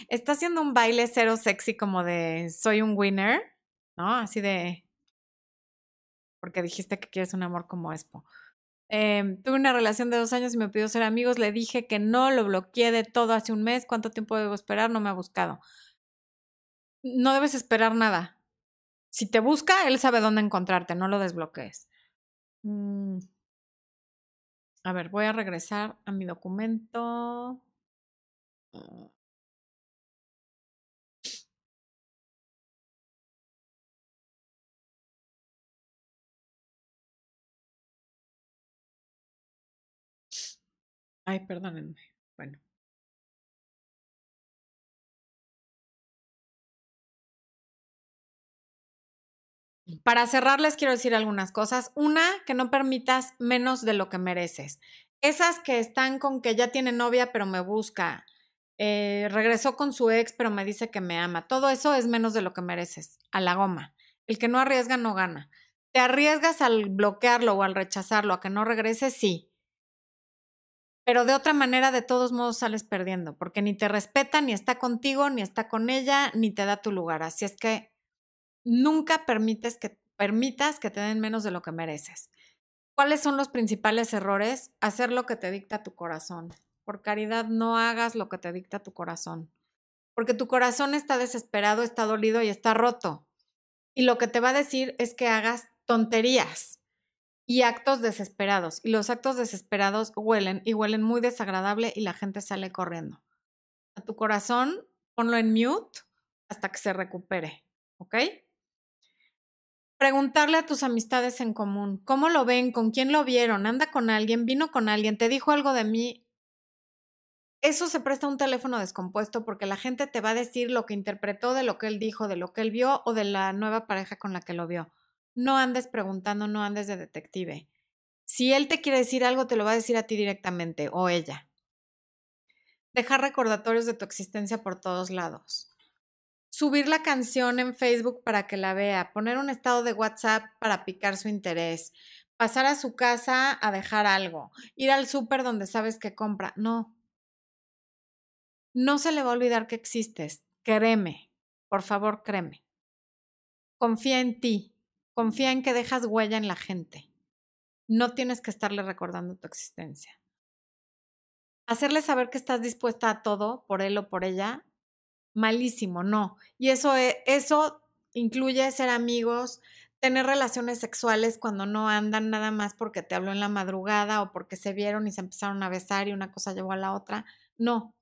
está haciendo un baile cero sexy como de soy un winner, ¿no? Así de... Porque dijiste que quieres un amor como Expo. Em, tuve una relación de dos años y me pidió ser amigos. Le dije que no, lo bloqueé de todo hace un mes. ¿Cuánto tiempo debo esperar? No me ha buscado. No debes esperar nada. Si te busca, él sabe dónde encontrarte, no lo desbloquees. Mm. A ver, voy a regresar a mi documento. Ah. Ay, perdónenme. Para cerrar, les quiero decir algunas cosas. Una, que no permitas menos de lo que mereces. Esas que están con que ya tiene novia, pero me busca. Eh, regresó con su ex, pero me dice que me ama. Todo eso es menos de lo que mereces. A la goma. El que no arriesga no gana. ¿Te arriesgas al bloquearlo o al rechazarlo a que no regrese? Sí pero de otra manera de todos modos sales perdiendo, porque ni te respeta, ni está contigo, ni está con ella, ni te da tu lugar. Así es que nunca permites que, permitas que te den menos de lo que mereces. ¿Cuáles son los principales errores? Hacer lo que te dicta tu corazón. Por caridad, no hagas lo que te dicta tu corazón. porque tu corazón está desesperado, está dolido y está roto. Y lo que te va a decir es que hagas tonterías y actos desesperados. Y los actos desesperados huelen y huelen muy desagradable y la gente sale corriendo. A tu corazón, ponlo en mute hasta que se recupere, ¿ok? Preguntarle a tus amistades en común, ¿cómo lo ven? ¿Con quién lo vieron? ¿Anda con alguien? ¿Vino con alguien? ¿Te dijo algo de mí? Eso se presta a un teléfono descompuesto porque la gente te va a decir lo que interpretó de lo que él dijo, de lo que él vio o de la nueva pareja con la que lo vio. No andes preguntando, no andes de detective. Si él te quiere decir algo, te lo va a decir a ti directamente o ella. Dejar recordatorios de tu existencia por todos lados. Subir la canción en Facebook para que la vea. Poner un estado de WhatsApp para picar su interés. Pasar a su casa a dejar algo. Ir al súper donde sabes que compra. No. No se le va a olvidar que existes. Créeme. Por favor, créeme. Confía en ti. Confía en que dejas huella en la gente. No tienes que estarle recordando tu existencia. Hacerle saber que estás dispuesta a todo por él o por ella, malísimo, no. Y eso, e, eso incluye ser amigos, tener relaciones sexuales cuando no andan nada más porque te habló en la madrugada o porque se vieron y se empezaron a besar y una cosa llevó a la otra. No,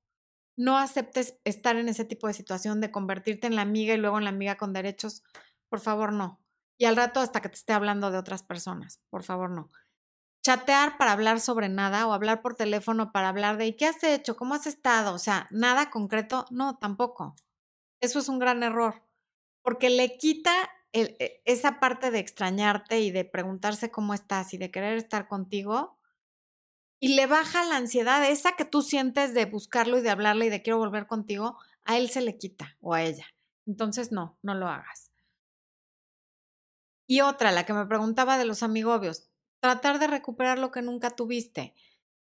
no aceptes estar en ese tipo de situación de convertirte en la amiga y luego en la amiga con derechos. Por favor, no y al rato hasta que te esté hablando de otras personas. Por favor, no. Chatear para hablar sobre nada o hablar por teléfono para hablar de qué has hecho? ¿Cómo has estado? O sea, nada concreto, no, tampoco. Eso es un gran error, porque le quita e, esa parte de extrañarte y de preguntarse cómo estás y de querer estar contigo y le baja la ansiedad, esa que tú sientes de buscarlo y de hablarle y de quiero volver contigo, a él se le quita o a ella. Entonces, no, no lo hagas. Y otra, la que me preguntaba de los amigobios, tratar de recuperar lo que nunca tuviste.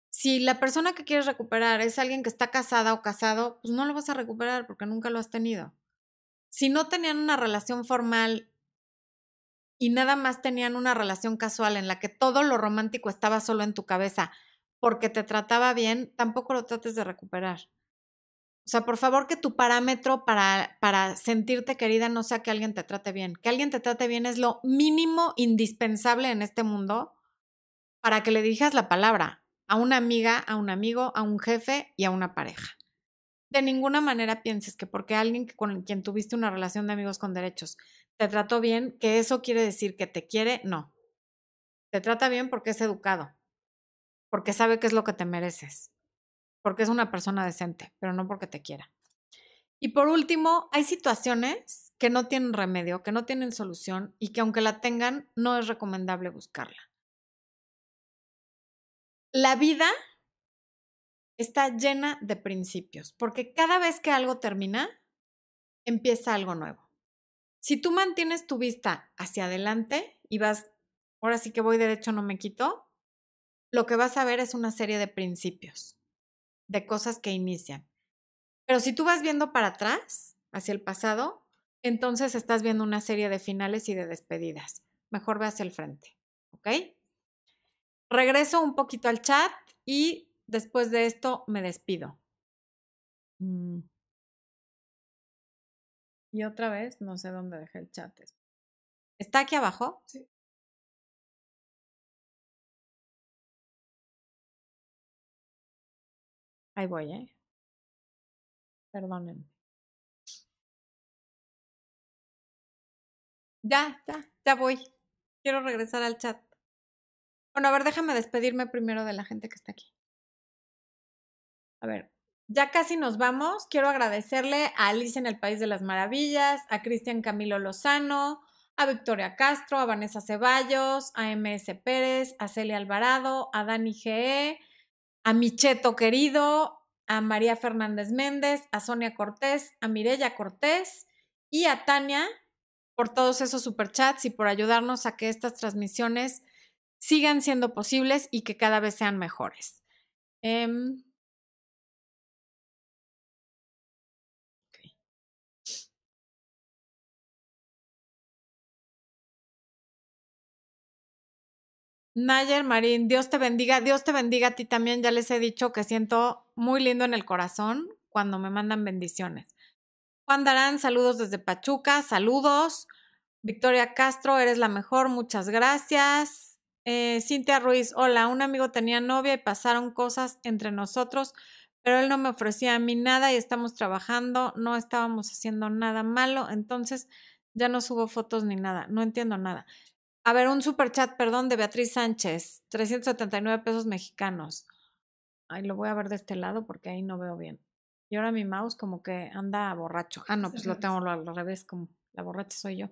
Si la persona que quieres recuperar es alguien que está casada o casado, pues no lo vas a recuperar porque nunca lo has tenido. Si no tenían una relación formal y nada más tenían una relación casual en la que todo lo romántico estaba solo en tu cabeza porque te trataba bien, tampoco lo trates de recuperar. Sea, por favor que tu parámetro para, para sentirte querida no sea que alguien te trate bien. Que alguien te trate bien es lo mínimo indispensable en este mundo para que le digas la palabra a una amiga, a un amigo, a un jefe y a una pareja. De ninguna manera pienses que porque alguien con quien tuviste una relación de amigos con derechos te trató bien, que eso quiere decir que te quiere, no. Te trata bien porque es educado, porque sabe qué es lo que te mereces porque es una persona decente, pero no porque te quiera. Y por último, hay situaciones que no tienen remedio, que no tienen solución y que aunque la tengan, no es recomendable buscarla. La vida está llena de principios, porque cada vez que algo termina, empieza algo nuevo. Si tú mantienes tu vista hacia adelante y vas, ahora sí que voy derecho, no me quito, lo que vas a ver es una serie de principios de cosas que inician. Pero si tú vas viendo para atrás, hacia el pasado, entonces estás viendo una serie de finales y de despedidas. Mejor ve hacia el frente, ¿ok? Regreso un poquito al chat y después de esto me despido. Mm. Y otra vez, no sé dónde dejé el chat. ¿Está aquí abajo? Sí. Ahí voy, ¿eh? Perdonen. Ya, ya, ya voy. Quiero regresar al chat. Bueno, a ver, déjame despedirme primero de la gente que está aquí. A ver, ya casi nos vamos. Quiero agradecerle a Alicia en el País de las Maravillas, a Cristian Camilo Lozano, a Victoria Castro, a Vanessa Ceballos, a MS Pérez, a Celia Alvarado, a Dani GE, a Micheto querido, a María Fernández Méndez, a Sonia Cortés, a Mirella Cortés y a Tania por todos esos superchats y por ayudarnos a que estas transmisiones sigan siendo posibles y que cada vez sean mejores. Em, Nayer Marín, Dios te bendiga, Dios te bendiga a ti también. Ya les he dicho que siento muy lindo en el corazón cuando me mandan bendiciones. Juan Darán, saludos desde Pachuca, saludos. Victoria Castro, eres la mejor, muchas gracias. Eh, Cintia Ruiz, hola, un amigo tenía novia y pasaron cosas entre nosotros, pero él no me ofrecía a mí nada y estamos trabajando, no estábamos haciendo nada malo, entonces ya no subo fotos ni nada, no entiendo nada. A ver, un super chat, perdón, de Beatriz Sánchez, 379 pesos mexicanos. Ay, lo voy a ver de este lado porque ahí no veo bien. Y ahora mi mouse como que anda borracho. Ah, no, pues lo tengo al revés, como la borracha soy yo.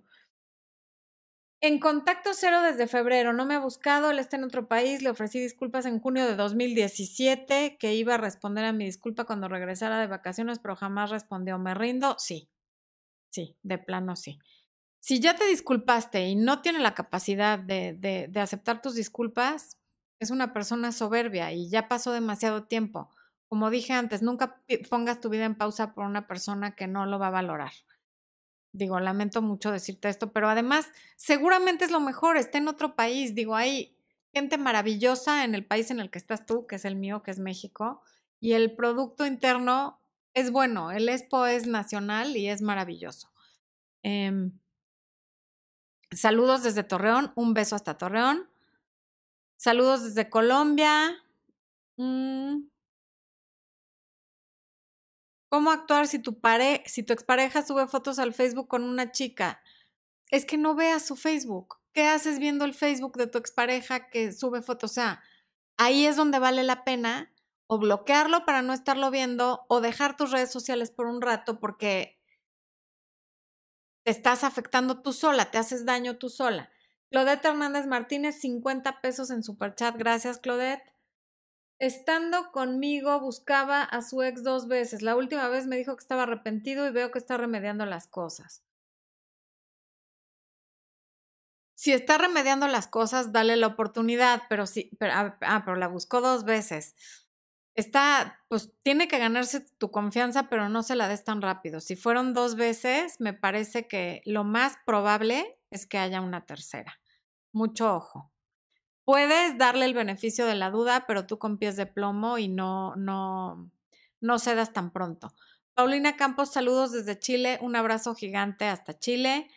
En contacto cero desde febrero, no me ha buscado, él está en otro país, le ofrecí disculpas en junio de 2017, que iba a responder a mi disculpa cuando regresara de vacaciones, pero jamás respondió, ¿me rindo? Sí, sí, de plano sí. Si ya te disculpaste y no tiene la capacidad de, de, aceptar tus disculpas, es una persona soberbia y ya pasó demasiado tiempo. Como dije antes, nunca pongas tu vida en pausa por una persona que no lo va a valorar digo, lamento mucho decirte esto, pero además seguramente es lo mejor, está en otro país, digo, hay gente maravillosa en el país en el que estás tú, que es el mío, que es México, y el producto interno es bueno, el Expo es nacional y es maravilloso. Em, saludos desde Torreón, un beso hasta Torreón. Saludos desde Colombia. Mm, ¿Cómo actuar si tu, pare si tu expareja sube fotos al Facebook con una chica? Es que no veas su Facebook. ¿Qué haces viendo el Facebook de tu expareja que sube fotos? O sea, ahí es donde vale la pena o bloquearlo para no estarlo viendo o dejar tus redes sociales por un rato porque te estás afectando tú sola, te haces daño tú sola. Claudette Hernández Martínez, 50 pesos en Superchat. Gracias, Claudette. Estando conmigo buscaba a su ex dos veces. La última vez me dijo que estaba arrepentido y veo que está remediando las cosas. Si está remediando las cosas, dale la oportunidad, pero sí, pero, ah, ah, pero la buscó dos veces. Está, pues tiene que ganarse tu confianza, pero no se la des tan rápido. Si fueron dos veces, me parece que lo más probable es que haya una tercera. Mucho ojo. Puedes darle el beneficio de la duda, pero tú con pies de plomo y no, no, no cedas tan pronto. Paulina Campos, saludos desde Chile, un abrazo gigante hasta Chile.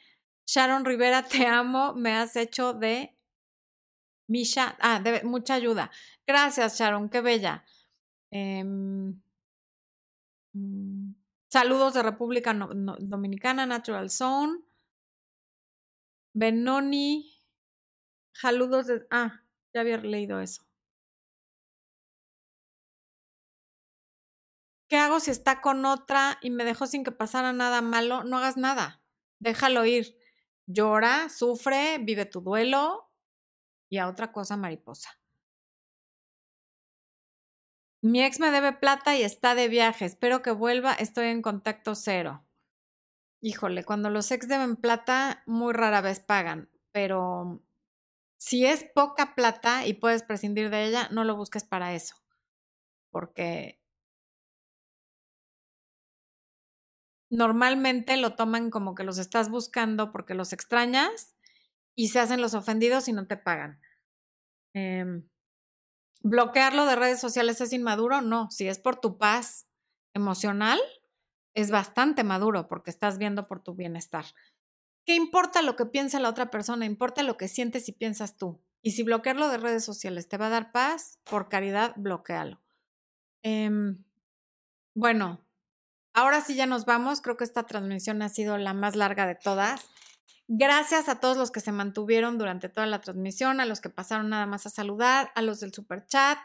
Sharon Rivera, te amo, me has hecho de Misha, ah, de mucha ayuda. Gracias, Sharon, qué bella. Em, mm, saludos de República Dominicana, Natural Zone. Benoni, saludos de, ah, ya había leído eso. ¿Qué hago si está con otra y me dejó sin que pasara nada malo? No hagas nada. Déjalo ir. Llora, sufre, vive tu duelo y a otra cosa mariposa. Mi ex me debe plata y está de viaje. Espero que vuelva. Estoy en contacto cero. Híjole, cuando los ex deben plata, muy rara vez pagan, pero si es poca plata y puedes prescindir de ella, no lo busques para eso. Porque normalmente lo toman como que los estás buscando porque los extrañas y se hacen los ofendidos y no te pagan. Eh, ¿Bloquearlo de redes sociales es inmaduro? No, si es por tu paz emocional, es bastante maduro porque estás viendo por tu bienestar. ¿Qué importa lo que piensa la otra persona? Importa lo que sientes y piensas tú. Y si bloquearlo de redes sociales te va a dar paz, por caridad, bloquealo. Em, bueno, ahora sí ya nos vamos. Creo que esta transmisión ha sido la más larga de todas. Gracias a todos los que se mantuvieron durante toda la transmisión, a los que pasaron nada más a saludar, a los del super chat.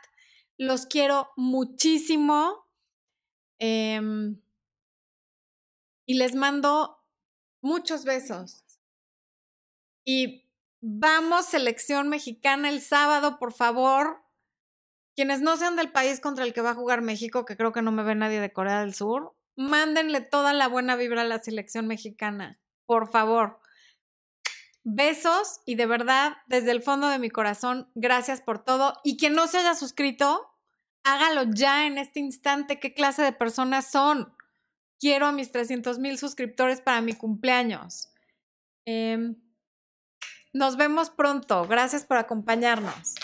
Los quiero muchísimo. Em, y les mando Muchos besos. Y vamos, selección mexicana, el sábado, por favor. Quienes no sean del país contra el que va a jugar México, que creo que no me ve nadie de Corea del Sur, mándenle toda la buena vibra a la selección mexicana, por favor. Besos y de verdad, desde el fondo de mi corazón, gracias por todo. Y quien no se haya suscrito, hágalo ya en este instante. ¿Qué clase de personas son? quiero a mis 300 mil suscriptores para mi cumpleaños. Em, nos vemos pronto. Gracias por acompañarnos.